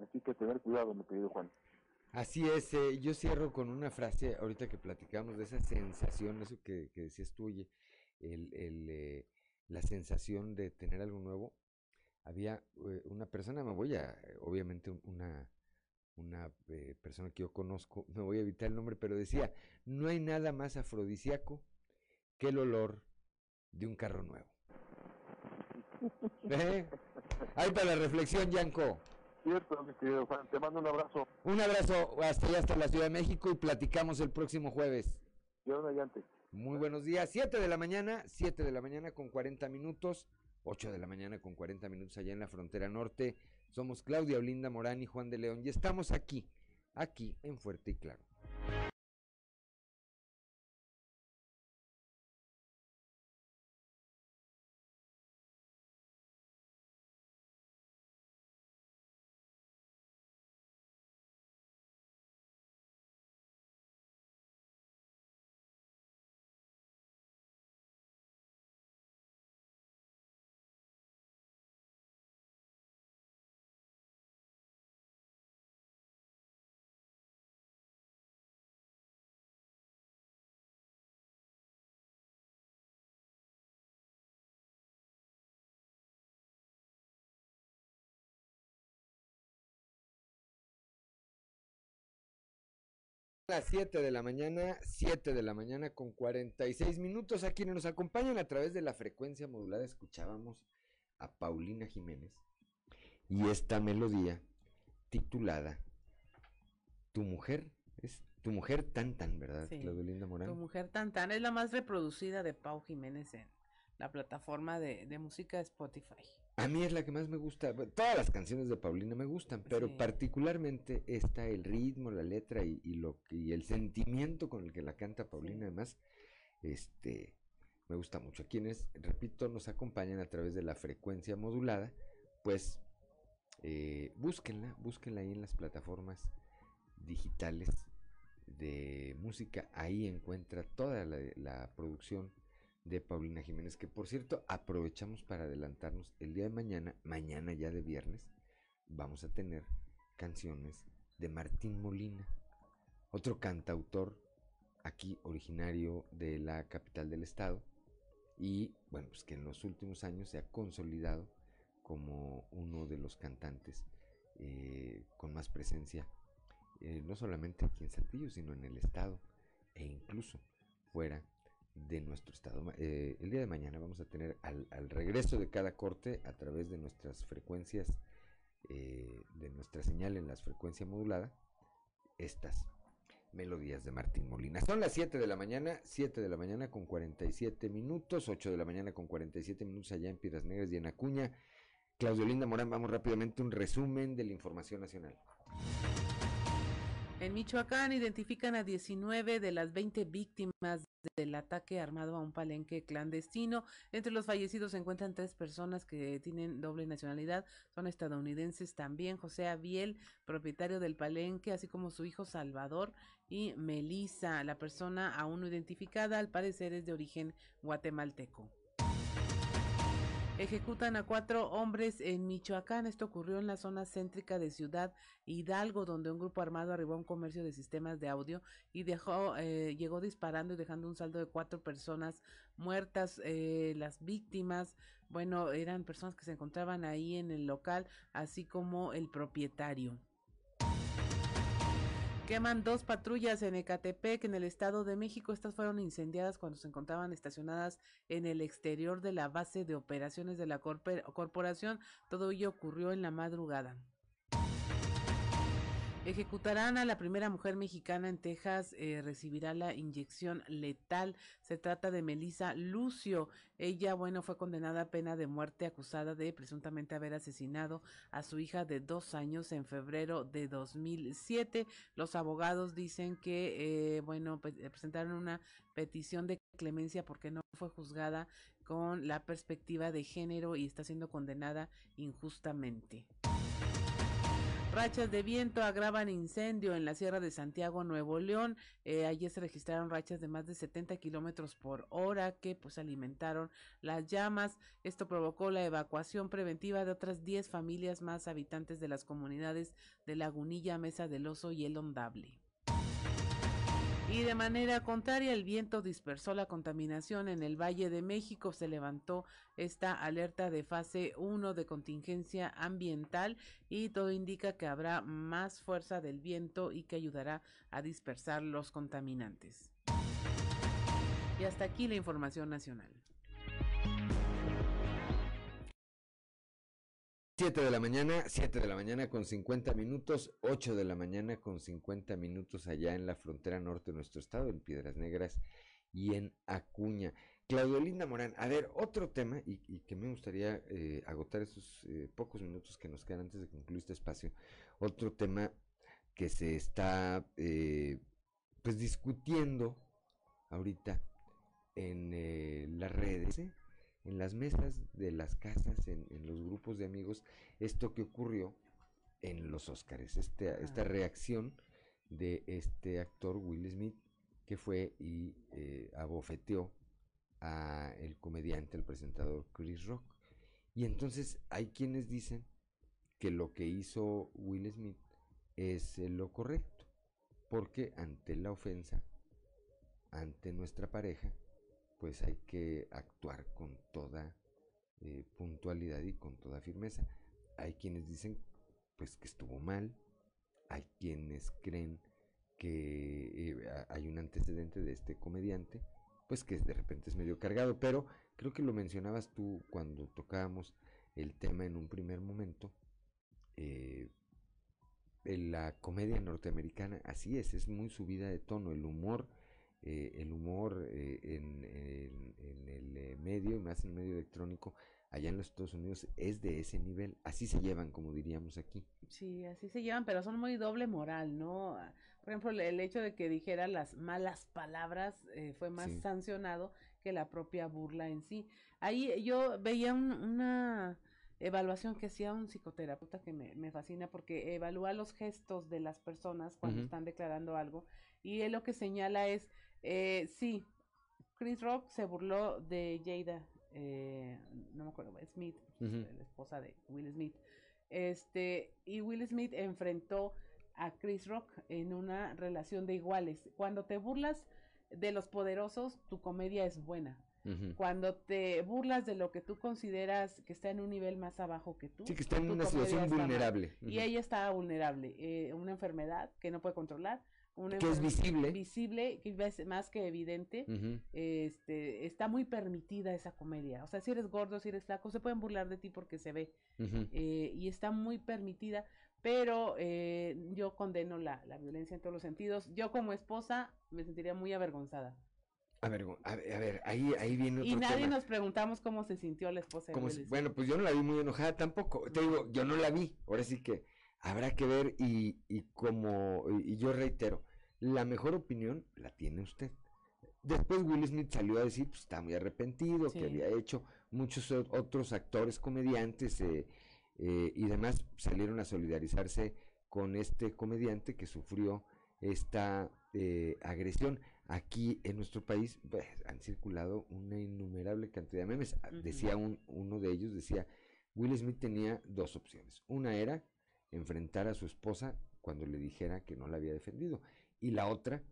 Así que tener cuidado, mi querido Juan. Así es, eh, yo cierro con una frase, ahorita que platicamos de esa sensación, eso que, que decías tú, oye, el, el, eh, la sensación de tener algo nuevo. Había eh, una persona, me voy a, obviamente una, una eh, persona que yo conozco, me voy a evitar el nombre, pero decía, no hay nada más afrodisíaco que el olor de un carro nuevo. ¿Eh? Ahí para la reflexión, Yanko. Cierto, mi querido Juan, te mando un abrazo. Un abrazo hasta allá, hasta la Ciudad de México y platicamos el próximo jueves. Dios mediante. Muy buenos días, 7 de la mañana, 7 de la mañana con 40 minutos, 8 de la mañana con 40 minutos allá en la frontera norte. Somos Claudia Olinda Morán y Juan de León y estamos aquí, aquí en Fuerte y Claro. Las 7 de la mañana, 7 de la mañana con 46 minutos. A quienes nos acompañan a través de la frecuencia modulada, escuchábamos a Paulina Jiménez y esta melodía titulada Tu mujer, es tu mujer tan tan, ¿verdad, Sí. Morán? Tu mujer tan tan es la más reproducida de Pau Jiménez en la plataforma de, de música Spotify. A mí es la que más me gusta. Todas las canciones de Paulina me gustan, pero particularmente esta, el ritmo, la letra y, lo y el sentimiento con el que la canta Paulina, además, este, me gusta mucho. A quienes, repito, nos acompañan a través de la frecuencia modulada, pues eh, búsquenla, búsquenla ahí en las plataformas digitales de música. Ahí encuentra toda la producción de Paulina Jiménez, que por cierto aprovechamos para adelantarnos el día de mañana, mañana ya de viernes, vamos a tener canciones de Martín Molina, otro cantautor aquí originario de la capital del estado y bueno, pues que en los últimos años se ha consolidado como uno de los cantantes eh, con más presencia, eh, no solamente aquí en Saltillo, sino en el estado e incluso fuera de nuestro estado. Eh, el día de mañana vamos a tener al, regreso de cada corte a través de nuestras frecuencias, eh, de nuestra señal en la frecuencia modulada, estas melodías de Martín Molina. Son las 7 de la mañana, 7 de la mañana con 47 minutos, 8 de la mañana con 47 minutos allá en Piedras Negras y en Acuña. Claudio Linda Morán, vamos rápidamente un resumen de la información nacional. En Michoacán identifican a 19 de las 20 víctimas del ataque armado a un palenque clandestino. Entre los fallecidos se encuentran tres personas que tienen doble nacionalidad, son estadounidenses también. José Abiel, propietario del palenque, así como su hijo Salvador y Melissa, la persona aún no identificada, al parecer es de origen guatemalteco. Ejecutan a cuatro hombres en Michoacán. Esto ocurrió en la zona céntrica de Ciudad Hidalgo, donde un grupo armado arribó a un comercio de sistemas de audio y dejó, eh, llegó disparando y dejando un saldo de cuatro personas muertas. Eh, las víctimas, bueno, eran personas que se encontraban ahí en el local, así como el propietario. Queman dos patrullas en Ecatepec, en el Estado de México. Estas fueron incendiadas cuando se encontraban estacionadas en el exterior de la base de operaciones de la corporación. Todo ello ocurrió en la madrugada. Ejecutarán a la primera mujer mexicana en Texas, eh, recibirá la inyección letal. Se trata de Melissa Lucio. Ella, bueno, fue condenada a pena de muerte acusada de presuntamente haber asesinado a su hija de dos años en febrero de 2007. Los abogados dicen que, eh, bueno, pues, presentaron una petición de clemencia porque no fue juzgada con la perspectiva de género y está siendo condenada injustamente. Rachas de viento agravan incendio en la Sierra de Santiago, Nuevo León. Eh, ayer se registraron rachas de más de 70 kilómetros por hora que pues alimentaron las llamas. Esto provocó la evacuación preventiva de otras 10 familias más habitantes de las comunidades de Lagunilla, Mesa del Oso y El Ondable. Y de manera contraria, el viento dispersó la contaminación en el Valle de México. Se levantó esta alerta de fase 1 de contingencia ambiental y todo indica que habrá más fuerza del viento y que ayudará a dispersar los contaminantes. Y hasta aquí la información nacional. 7 de la mañana, 7 de la mañana con 50 minutos, 8 de la mañana con 50 minutos allá en la frontera norte de nuestro estado, en Piedras Negras y en Acuña. Claudio Linda Morán, a ver, otro tema, y, que me gustaría eh, agotar esos eh, pocos minutos que nos quedan antes de concluir este espacio, otro tema que se está eh, pues discutiendo ahorita en las redes, en las mesas de las casas, en, los grupos de amigos, esto que ocurrió en los Óscares, este, esta reacción de este actor Will Smith que fue y eh, abofeteó a el comediante, el presentador Chris Rock. Y entonces hay quienes dicen que lo que hizo Will Smith es lo correcto, porque ante la ofensa, ante nuestra pareja, pues hay que actuar con toda eh, puntualidad y con toda firmeza. Hay quienes dicen pues que estuvo mal, hay quienes creen que eh, hay un antecedente de este comediante, pues que de repente es medio cargado, pero creo que lo mencionabas tú cuando tocábamos el tema en un primer momento. Eh, la comedia norteamericana, así es, es muy subida de tono, el humor eh, el humor eh, en, el eh, medio y más en el medio electrónico allá en los Estados Unidos es de ese nivel. Así se llevan, como diríamos aquí. Sí, así se llevan, pero son muy doble moral, ¿no? Ah, Por ejemplo, el- el hecho de que dijera las malas palabras eh, fue más Sí. sancionado que la propia burla en sí. Ahí yo veía un- una evaluación que hacía un psicoterapeuta que me, me fascina porque evalúa los gestos de las personas cuando están declarando algo y él lo que señala es, eh, sí, Chris Rock se burló de Jada, eh, no me acuerdo, Smith, la esposa de Will Smith. Este, y Will Smith enfrentó a Chris Rock en una relación de iguales. Cuando te burlas de los poderosos, tu comedia es buena. Cuando te burlas de lo que tú consideras que está en un nivel más abajo que tú. Sí, que está en una situación está vulnerable. Y ella estaba vulnerable. eh, una enfermedad que no puede controlar. Una Que es visible. Visible, que es más que evidente. Este, está muy permitida esa comedia. O sea, si eres gordo, si eres flaco, se pueden burlar de ti porque se ve. Eh, y está muy permitida, pero eh, yo condeno la, la violencia en todos los sentidos. Yo como esposa me sentiría muy avergonzada. A ver, a ver, a ver, ahí, ahí viene otro Y nadie tema. nos preguntamos cómo se sintió la esposa de si- bueno, pues yo no la vi muy enojada tampoco. Te digo, yo no la vi. Ahora sí que habrá que ver y, y como, y, y yo reitero, la mejor opinión la tiene usted. Después Will Smith salió a decir, pues está muy arrepentido, Sí. que había hecho muchos otros actores comediantes eh, eh, y demás salieron a solidarizarse con este comediante que sufrió esta eh, agresión. Aquí en nuestro país pues, han circulado una innumerable cantidad de memes. Ah. Decía un, uno de ellos, decía, Will Smith tenía dos opciones. Una era enfrentar a su esposa cuando le dijera que no la había defendido. Y la otra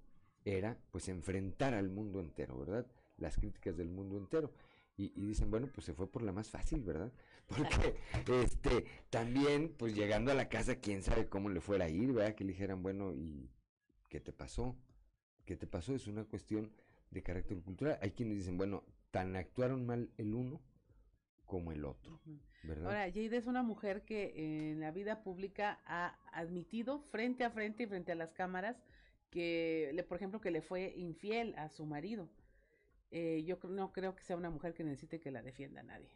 era pues enfrentar al mundo entero, ¿verdad? Las críticas del mundo entero. Y, y dicen, bueno, pues se fue por la más fácil, ¿verdad? Porque este también, pues llegando a la casa, quién sabe cómo le fuera a ir, ¿verdad? Que le dijeran, bueno, ¿y qué te pasó? ¿Qué te pasó? Es una cuestión de carácter cultural. Hay quienes dicen, bueno, tan actuaron mal el uno como el otro. ¿verdad? Ahora, Jade es una mujer que en la vida pública ha admitido frente a frente y frente a las cámaras que, le, por ejemplo, que le fue infiel a su marido. Eh, yo no creo que sea una mujer que necesite que la defienda nadie.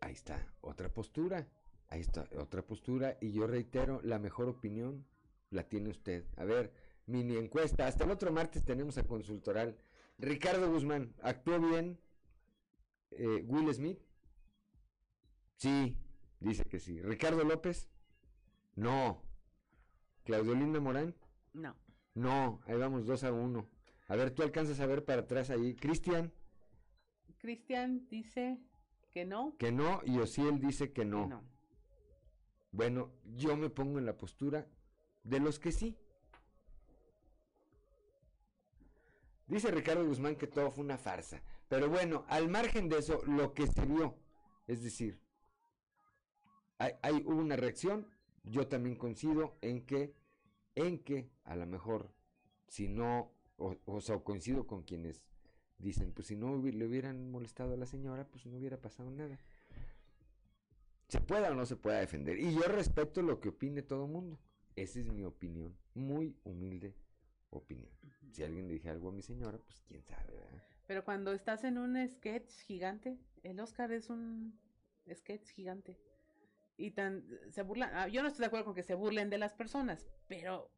Ahí está, otra postura. Ahí está, otra postura. Y yo reitero, la mejor opinión la tiene usted. A ver, mini encuesta. Hasta el otro martes tenemos a consultoral. Ricardo Guzmán, ¿actuó bien eh, Will Smith? Sí, dice que sí. Ricardo López? No. Claudiolina Morán? No. No, ahí vamos dos a uno. A ver, tú alcanzas a ver para atrás ahí. Cristian, Cristian dice que no. que no, y Osiel dice que no. que no. Bueno, yo me pongo en la postura de los que sí. Dice Ricardo Guzmán que todo fue una farsa. Pero bueno, al margen de eso, lo que se vio, es decir, hay, hubo una reacción, yo también coincido en que, en que a lo mejor, si no, o, o sea, coincido con quienes dicen, pues si no le hubieran molestado a la señora, pues no hubiera pasado nada. Se pueda o no se pueda defender. Y yo respeto lo que opine todo el mundo. Esa es mi opinión. Muy humilde opinión. Si alguien le dije algo a mi señora, pues quién sabe, ¿verdad? Pero cuando estás en un sketch gigante, el Oscar es un sketch gigante. Y tan se burlan. ah, Yo no estoy de acuerdo con que se burlen de las personas, pero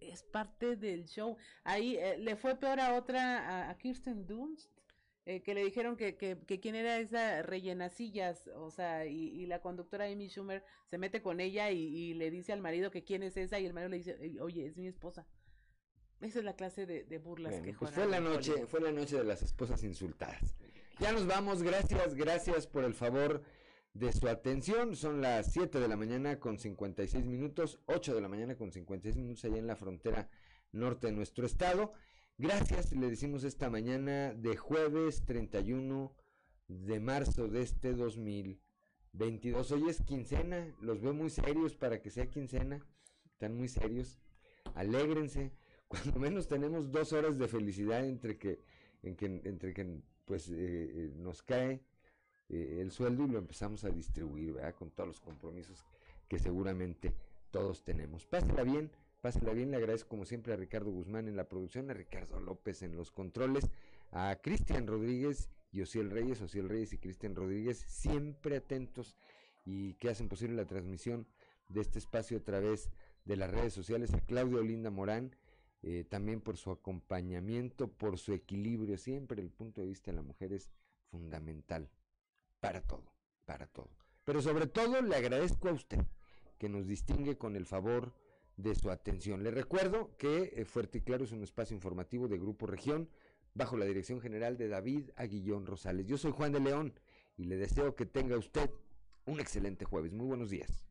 es parte del show. Ahí eh, le fue peor a otra, a, a Kirsten Dunst, eh, que le dijeron que, que, que quién era esa rellenacillas, o sea, y, y la conductora Amy Schumer se mete con ella y, y le dice al marido que quién es esa, y el marido le dice, "Eh, oye, es mi esposa. Esa es la clase de, de burlas Bueno, que pues fue la noche, Hollywood. fue la noche de las esposas insultadas. Ya nos vamos, gracias, gracias por el favor de su atención. Son las 7 de la mañana con 56 minutos, 8 de la mañana con 56 minutos allá en la frontera norte de nuestro estado. Gracias, le decimos esta mañana de jueves 31 de marzo de este 2022. Hoy es quincena, los veo muy serios para que sea quincena, están muy serios. Alégrense, cuando menos tenemos dos horas de felicidad entre que, en que, entre que pues eh, eh, nos cae eh, el sueldo y lo empezamos a distribuir, ¿verdad? Con todos los compromisos que seguramente todos tenemos. Pásela bien, pásela bien. Le agradezco como siempre a Ricardo Guzmán en la producción, a Ricardo López en los controles, a Cristian Rodríguez y Ociel Reyes, Ociel Reyes y Cristian Rodríguez, siempre atentos y que hacen posible la transmisión de este espacio a través de las redes sociales, a Claudio Linda Morán, eh, también por su acompañamiento, por su equilibrio, siempre el punto de vista de la mujer es fundamental para todo, para todo. Pero sobre todo le agradezco a usted que nos distingue con el favor de su atención. Le recuerdo que eh, Fuerte y Claro es un espacio informativo de Grupo Región bajo la dirección general de David Aguillón Rosales. Yo soy Juan de León y le deseo que tenga usted un excelente jueves. Muy buenos días.